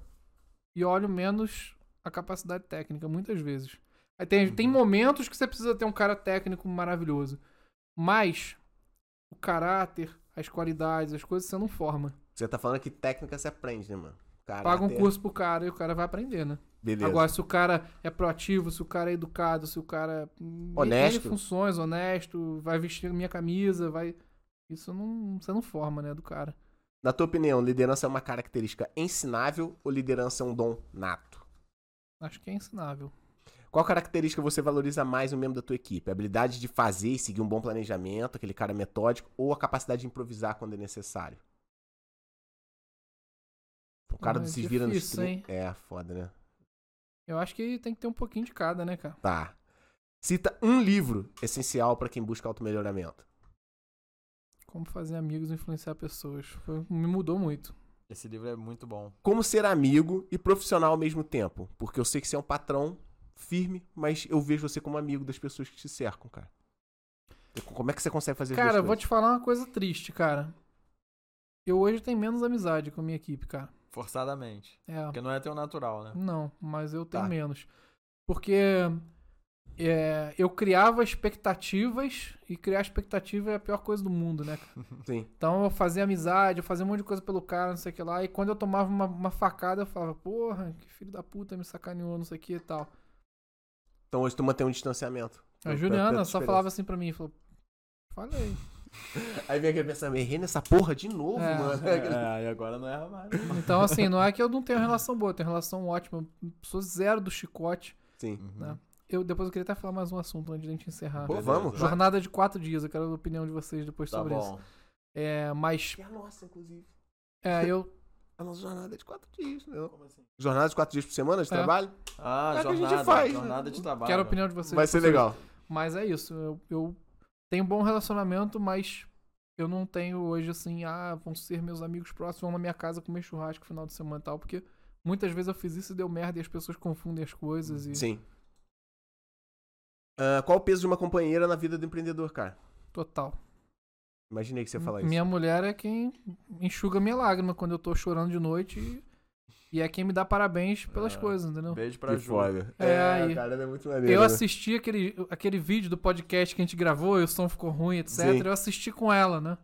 e olho menos a capacidade técnica, muitas vezes. Aí tem, tem Uhum. momentos que você precisa ter um cara técnico maravilhoso. Mas o caráter, as qualidades, as coisas você não forma. Você tá falando que técnica se aprende, né, mano? Caráter. Paga um curso pro cara e o cara vai aprender, né? Beleza. Agora, se o cara é proativo, se o cara é educado, se o cara. hum, Honesto. N funções, honesto, vai vestir minha camisa, vai. Isso não, você não forma, né, do cara. Na tua opinião, liderança é uma característica ensinável ou liderança é um dom nato? Acho que é ensinável. Qual característica você valoriza mais no membro da tua equipe? A habilidade de fazer e seguir um bom planejamento, aquele cara metódico, ou a capacidade de improvisar quando é necessário? O cara Ah, do é se vira no stream. É, foda, né? Eu acho que tem que ter um pouquinho de cada, né, cara? Tá. Cita um livro essencial pra quem busca automelhoramento. Como fazer amigos e influenciar pessoas. Foi- me mudou muito. Esse livro é muito bom. Como ser amigo e profissional ao mesmo tempo? Porque eu sei que você é um patrão firme, mas eu vejo você como amigo das pessoas que te cercam, cara. Como é que você consegue fazer as Cara, eu vou te falar uma coisa triste, cara. Eu hoje tenho menos amizade com a minha equipe, cara. Forçadamente. É. Porque não é teu natural, né? Não, mas eu tenho Tá. menos. Porque é, eu criava expectativas e criar expectativa é a pior coisa do mundo, né? cara? Sim. Então eu fazia amizade, eu fazia um monte de coisa pelo cara, não sei o que lá. E quando eu tomava uma, uma facada, eu falava, porra, que filho da puta me sacaneou, não sei o que e tal. Então hoje tu mantém um distanciamento. A Pra- Juliana pra- só falava assim pra mim, falou, falei. Aí vem aquele pensamento, errei nessa porra de novo, É. mano. É, e agora não erra mais. Então, assim, não é que eu não tenho relação boa, eu tenho relação ótima. Eu sou zero do chicote. Sim. Né? Eu, depois eu queria até falar mais um assunto antes da gente encerrar. Pô, vamos. Jornada de quatro dias, eu quero a opinião de vocês depois Tá sobre isso. bom. É, mas, É a nossa, inclusive. é, eu. A nossa jornada é de quatro dias, né? Como assim? Jornada de quatro dias por semana de É. trabalho? Ah, É o que a gente jornada. faz, né? jornada de trabalho. Quero a opinião de vocês. Vai ser legal. isso. Mas é isso, eu, eu tenho um bom relacionamento, mas eu não tenho hoje assim, ah, vão ser meus amigos próximos, vão na minha casa comer churrasco no final de semana e tal, porque muitas vezes eu fiz isso e deu merda e as pessoas confundem as coisas e. Sim. Ah, qual o peso de uma companheira na vida do empreendedor, cara? Total. Imaginei que você ia falar isso. Minha mulher é quem enxuga minha lágrima quando eu tô chorando de noite e, e é quem me dá parabéns pelas Ah, coisas, entendeu? Beijo pra Ju. É, aí. cara, ela é muito maneiro. Eu né? assisti aquele, aquele vídeo do podcast que a gente gravou e o som ficou ruim, etc. Sim. Eu assisti com ela, né?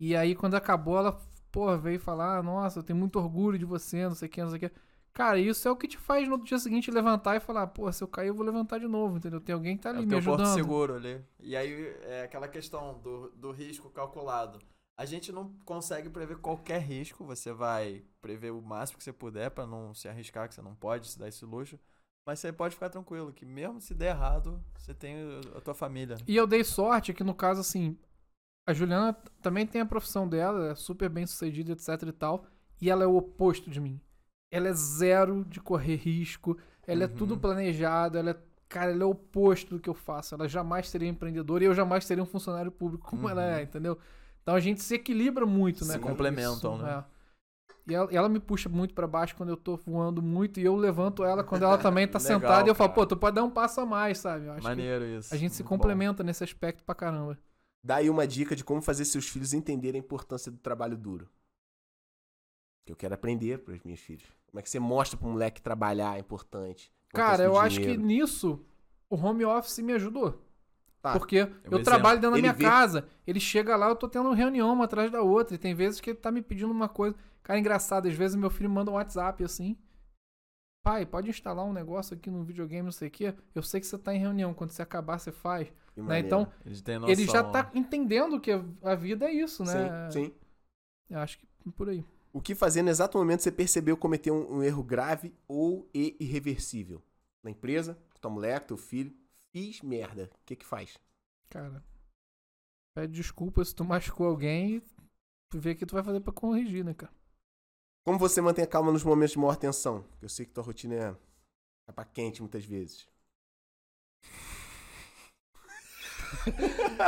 E aí, quando acabou, ela, porra, veio falar: Nossa, eu tenho muito orgulho de você, não sei o que, não sei o que. Cara, isso é o que te faz no dia seguinte levantar e falar: Pô, se eu cair, eu vou levantar de novo, entendeu? Tem alguém que tá É ali o me teu porto ajudando. seguro ali. E aí é aquela questão do, do risco calculado. A gente não consegue prever qualquer risco. Você vai prever o máximo que você puder pra não se arriscar, que você não pode se dar esse luxo. Mas você pode ficar tranquilo, que mesmo se der errado, você tem a tua família. E eu dei sorte que, no caso, assim, a Juliana também tem a profissão dela, é super bem sucedida, etc e tal. E ela é o oposto de mim. Ela é zero de correr risco, ela é Uhum. tudo planejado, ela é. Cara, ela é o oposto do que eu faço. Ela jamais seria empreendedora e eu jamais seria um funcionário público como ela é, Uhum. entendeu? Então a gente se equilibra muito, né? Se com complementam, isso, né? é. E ela, ela me puxa muito pra baixo quando eu tô voando muito e eu levanto ela quando ela também tá Legal, sentada e eu falo, cara. pô, tu pode dar um passo a mais, sabe? Eu acho que Maneiro isso. a gente se Muito bom. complementa nesse aspecto pra caramba. Dá aí uma dica de como fazer seus filhos entenderem a importância do trabalho duro. Que eu quero aprender para os meus filhos. Como é que você mostra pro moleque trabalhar é importante? Cara, eu acho que nisso o home office me ajudou. Tá. Porque eu, exemplo. trabalho dentro da Ele minha vê- casa, ele chega lá, eu tô tendo reunião uma atrás da outra. E tem vezes que ele tá me pedindo uma coisa. Cara, engraçado, às vezes meu filho manda um WhatsApp assim. Pai, pode instalar um negócio aqui no videogame, não sei o quê. Eu sei que você tá em reunião. Quando você acabar, você faz. Né? Então, noção. ele já tá entendendo que a vida é isso, né? Sim, sim. Eu acho que por aí. O que fazer no exato momento você percebeu cometer um, um erro grave ou e irreversível? Na empresa, com tua mulher, com teu filho. Fiz merda. O que que faz? Cara, pede desculpa se tu machucou alguém e vê o que tu vai fazer pra corrigir, né, cara? Como você mantém a calma nos momentos de maior tensão? Eu sei que tua rotina é capa quente muitas vezes.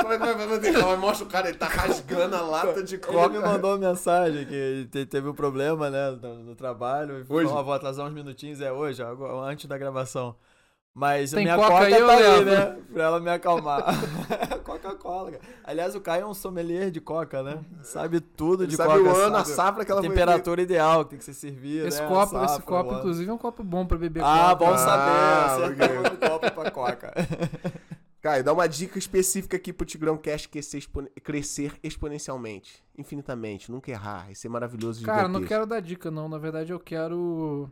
Como é que vai? Mostra o cara, ele tá rasgando a lata de Ele me coca. mandou uma mensagem que te- teve um problema, né, no, no trabalho. e Hoje? falou, "Ah, vou atrasar uns minutinhos, é hoje, antes da gravação. Mas a Tem minha coca coca, aí, eu tá aí, né? Pra ela me acalmar. Coca-Cola, cara. Aliás, o Caio é um sommelier de coca, né? Sabe tudo Ele de sabe coca. o ano, a sabe safra que ela a temperatura ideal que tem que ser servida. Esse né? copo, a esse safra, copo, inclusive, é um copo bom pra beber Ah, coca. bom Ah, saber. Acerta ok. muito copo pra coca. Caio, dá uma dica específica aqui pro Tigrão Cash crescer, expone- crescer exponencialmente, infinitamente, nunca errar, e ser maravilhoso e Cara, não quero dar dica, não. Na verdade, eu quero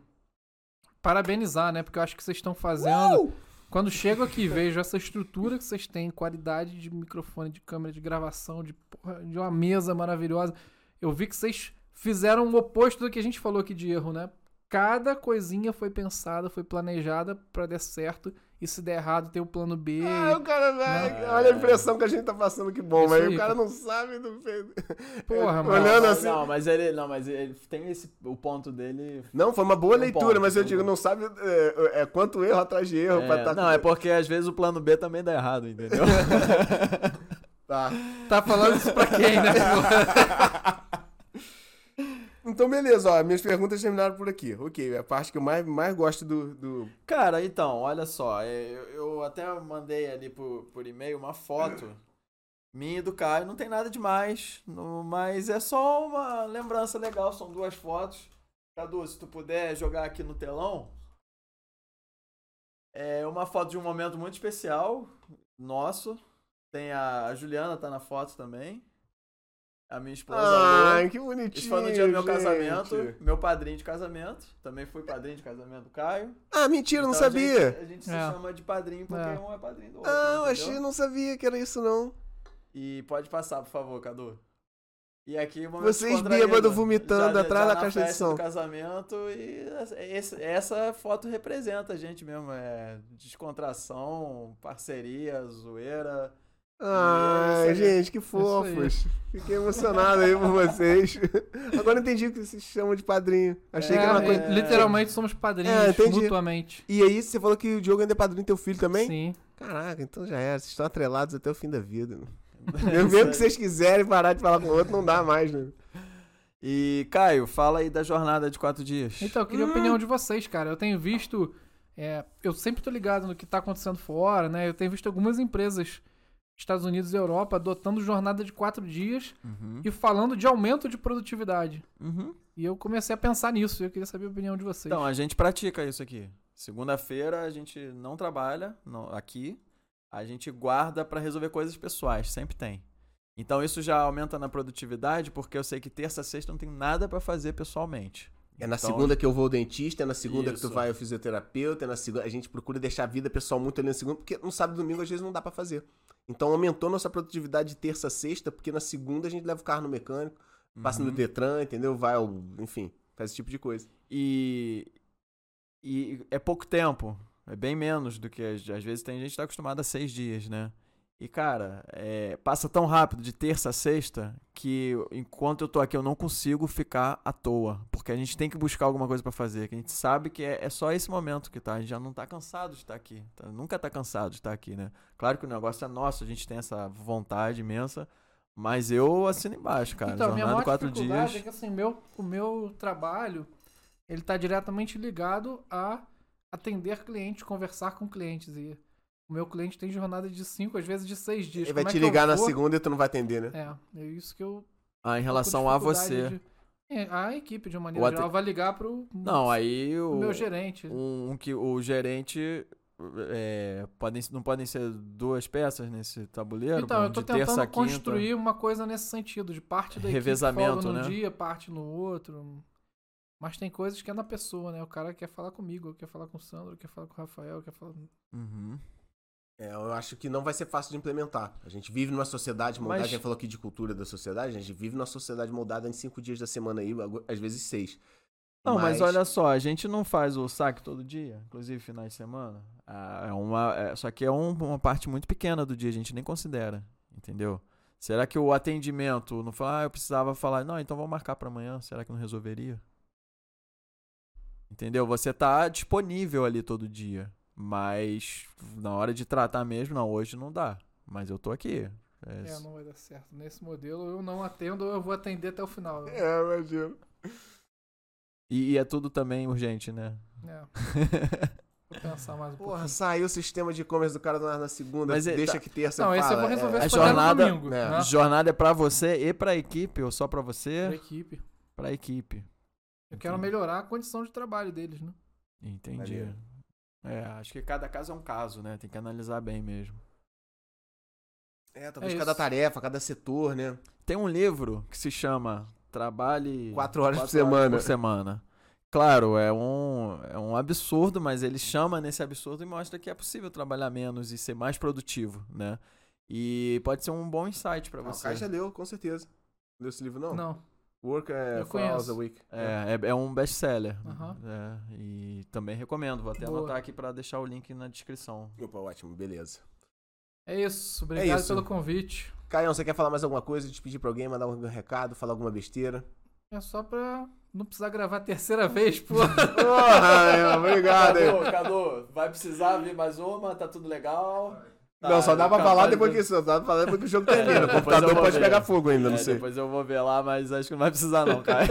parabenizar, né? Porque eu acho que vocês estão fazendo. Quando chego aqui e vejo essa estrutura que vocês têm, qualidade de microfone, de câmera, de gravação, de, porra, de uma mesa maravilhosa, eu vi que vocês fizeram o oposto do que a gente falou aqui de erro, né? Cada coisinha foi pensada, foi planejada pra dar certo. E se der errado, tem o plano B. Ah, o cara vai. Não. Olha a impressão que a gente tá passando, que bom, mas aí, o cara não sabe do. Porra, mano. Olhando não, assim. Não, mas ele, não, mas ele tem esse, o ponto dele. Não, foi uma boa Um leitura, ponto, mas eu digo, não sabe é, é quanto erro atrás de erro pra É, tá. não, é porque às vezes o plano B também dá errado, entendeu? Tá. Tá falando isso pra quem, né? Então, beleza, ó. Minhas perguntas terminaram por aqui. Ok, a parte que eu mais, mais gosto do. do... Cara, então, olha só, é, eu, eu até mandei ali por, por e-mail uma foto minha e do Caio, não tem nada demais, no- mas é só uma lembrança legal, são duas fotos. Cadu, se tu puder jogar aqui no telão, é uma foto de um momento muito especial, nosso. Tem a, a Juliana, tá na foto também. A minha esposa. Ai, que bonitinho. Isso foi no dia do meu gente. casamento, meu padrinho de casamento. Também fui padrinho de casamento do Caio. Ah, mentira, eu não Então, sabia. A gente, a gente se É. chama de padrinho porque É. um é padrinho do outro. Ah, achei, não sabia que era isso, não. E pode passar, por favor, Cadu. E aqui uma Vocês bêbados vomitando atrás da caixa de som. do casamento e esse- essa foto representa a gente mesmo, é descontração, parceria, zoeira. Ai, gente, que fofos. Fiquei emocionado aí por vocês. Agora eu entendi o que vocês chamam de padrinho. Achei É, que era uma é, coisa. Literalmente somos padrinhos É, entendi. mutuamente. E aí, você falou que o Diogo ainda é padrinho do teu filho também? Sim. Caraca, então já era. Vocês estão atrelados até o fim da vida. né? Mesmo que vocês quiserem parar de falar com o outro, não dá mais, né? E Caio, fala aí da jornada de quatro dias. Então, eu queria a opinião de vocês, cara. Eu tenho visto. é, eu sempre tô ligado no que tá acontecendo fora, né? Eu tenho visto algumas empresas, Estados Unidos e Europa, adotando jornada de quatro dias Uhum, e falando de aumento de produtividade. uhum. E eu comecei a pensar nisso. e Eu queria saber a opinião de vocês. Então, a gente pratica isso aqui. Segunda-feira a gente não trabalha não- aqui. A gente guarda pra resolver coisas pessoais, sempre tem. Então isso já aumenta na produtividade, porque eu sei que terça, sexta não tenho nada pra fazer pessoalmente. É na Então, segunda que eu vou ao dentista, é na segunda que tu Isso. vai ao fisioterapeuta, é na segunda. A gente procura deixar a vida pessoal muito ali na segunda, porque no sábado e domingo às vezes não dá pra fazer. Então aumentou nossa produtividade de terça a sexta, porque na segunda a gente leva o carro no mecânico, passa no Uhum. Detran, entendeu? Vai ao. Enfim, faz esse tipo de coisa. E, e é pouco tempo. É bem menos do que às, às vezes tem gente que tá acostumada a seis dias, né? E, cara, é, passa tão rápido de terça a sexta que enquanto eu tô aqui eu não consigo ficar à toa. Porque a gente tem que buscar alguma coisa pra fazer. Que a gente sabe que é, é só esse momento que tá. A gente já não tá cansado de estar aqui. tá? Nunca tá cansado de estar aqui, né? Claro que o negócio é nosso, a gente tem essa vontade imensa. Mas eu assino embaixo, cara. então, minha Jornada maior de quatro dias. é que assim, meu, o meu trabalho, ele tá diretamente ligado a atender clientes, conversar com clientes. E o meu cliente tem jornada de cinco, às vezes de seis dias. Ele vai Como é te ligar na vou- segunda e tu não vai atender, né? É, é isso que eu. Ah, em relação a você. de- É, a equipe, de uma maneira O ate- geral, vai ligar pro Não, aí o o, meu gerente. um, um que o gerente é, podem, não podem ser duas peças nesse tabuleiro? Então, pô, eu tô de terça a tentando quinta. construir uma coisa nesse sentido, de parte da Revezamento, equipe folga num né? dia, parte no outro. Mas tem coisas que é na pessoa, né? O cara quer falar comigo, quer falar com o Sandro, quer falar com o Rafael, quer falar. Uhum. É, eu acho que não vai ser fácil de implementar. A gente vive numa sociedade moldada, Mas- a gente falou aqui de cultura da sociedade, a gente vive numa sociedade moldada em cinco dias da semana aí, às vezes seis. Não, mas... olha só, a gente não faz o saque todo dia, inclusive finais de semana. Ah, é uma, é- só que é um- uma parte muito pequena do dia, a gente nem considera, entendeu? Será que o atendimento não fala, ah, eu precisava falar, não, então vamos marcar pra amanhã, será que não resolveria? Entendeu? Você tá disponível ali todo dia, mas na hora de tratar mesmo, não, hoje não dá, mas eu tô aqui. É, É, não vai dar certo. Nesse modelo eu não atendo, eu vou atender até o final. É. É, imagino. e, e é tudo também urgente, né? Vou pensar mais um Porra, pouquinho. saiu o sistema de e-commerce do cara na na segunda, Mas é- deixa tá- que terça Não, esse eu vou resolver a esse problema jornada- domingo. é. né? Jornada é pra você e pra equipe, ou só pra Pra você? equipe. Pra equipe. Eu quero Entendi. melhorar a condição de trabalho deles, né? Entendi. Maneiro. É, acho que cada caso é um caso, né? Tem que analisar bem mesmo. É, talvez É cada tarefa, cada setor, né? Tem um livro que se chama Trabalhe Quatro horas por horas semana. por semana. Claro, é um, é um absurdo, mas ele chama nesse absurdo e mostra que é possível trabalhar menos e ser mais produtivo, né? E pode ser um bom insight pra Ah, o você. Caio já leu, com certeza. Leu esse livro, não? Não. Work é for hours a week. É, é, é um best-seller. É, e também recomendo. Vou até Boa. anotar aqui pra deixar o link na descrição. Opa, ótimo, beleza. É isso. Obrigado isso. pelo convite. Caião, você quer falar mais alguma coisa? Despedir pra alguém, mandar algum recado, falar alguma besteira? É só pra não precisar gravar a terceira vez, pô. Porra, meu, obrigado aí. Cadu, vai precisar vir mais uma, tá tudo legal. Não, só dá pra falar depois que, só dá pra falar depois que o jogo termina. O computador pode ver. pegar fogo ainda, não É, sei. Depois eu vou ver lá, mas acho que não vai precisar não, cara.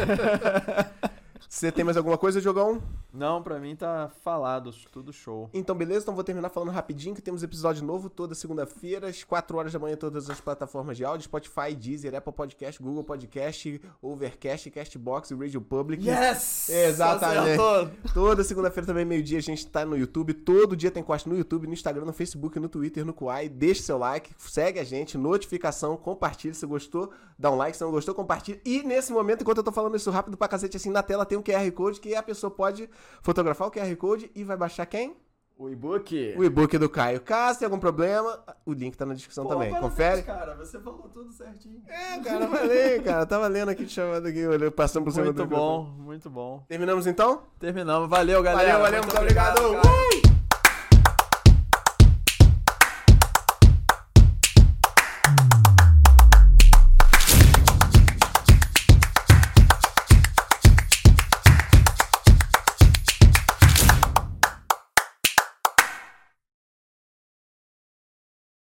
Você tem mais alguma coisa, Jogão? não, pra mim tá falado, tudo show. Então, beleza? Então vou terminar falando rapidinho que temos episódio novo toda segunda-feira, às 4 horas da manhã, todas as plataformas de áudio, Spotify, Deezer, Apple Podcast, Google Podcast, Overcast, Castbox e Radio Public. Yes! Exatamente. Acertou. Toda segunda-feira também, meio-dia, a gente tá no YouTube. Todo dia tem corte no YouTube, no Instagram, no Facebook, no Twitter, no Kuai. Deixe seu like, segue a gente, notificação, compartilhe. Se gostou, dá um like. Se não gostou, compartilhe. E nesse momento, enquanto eu tô falando isso rápido pra cacete, assim, na tela tem um QR Code que a pessoa pode fotografar o QR Code e vai baixar quem? O e-book. O e-book do Caio. Caso tenha algum problema, o link tá na descrição também. Confere. cara, você falou tudo certinho. É, cara, falei, cara. Tava lendo aqui, chamando aqui, olhando, passando por cima Muito do bom, muito bom. Terminamos então? Terminamos. Valeu, galera. Valeu, valeu, muito obrigado, obrigado. Uh!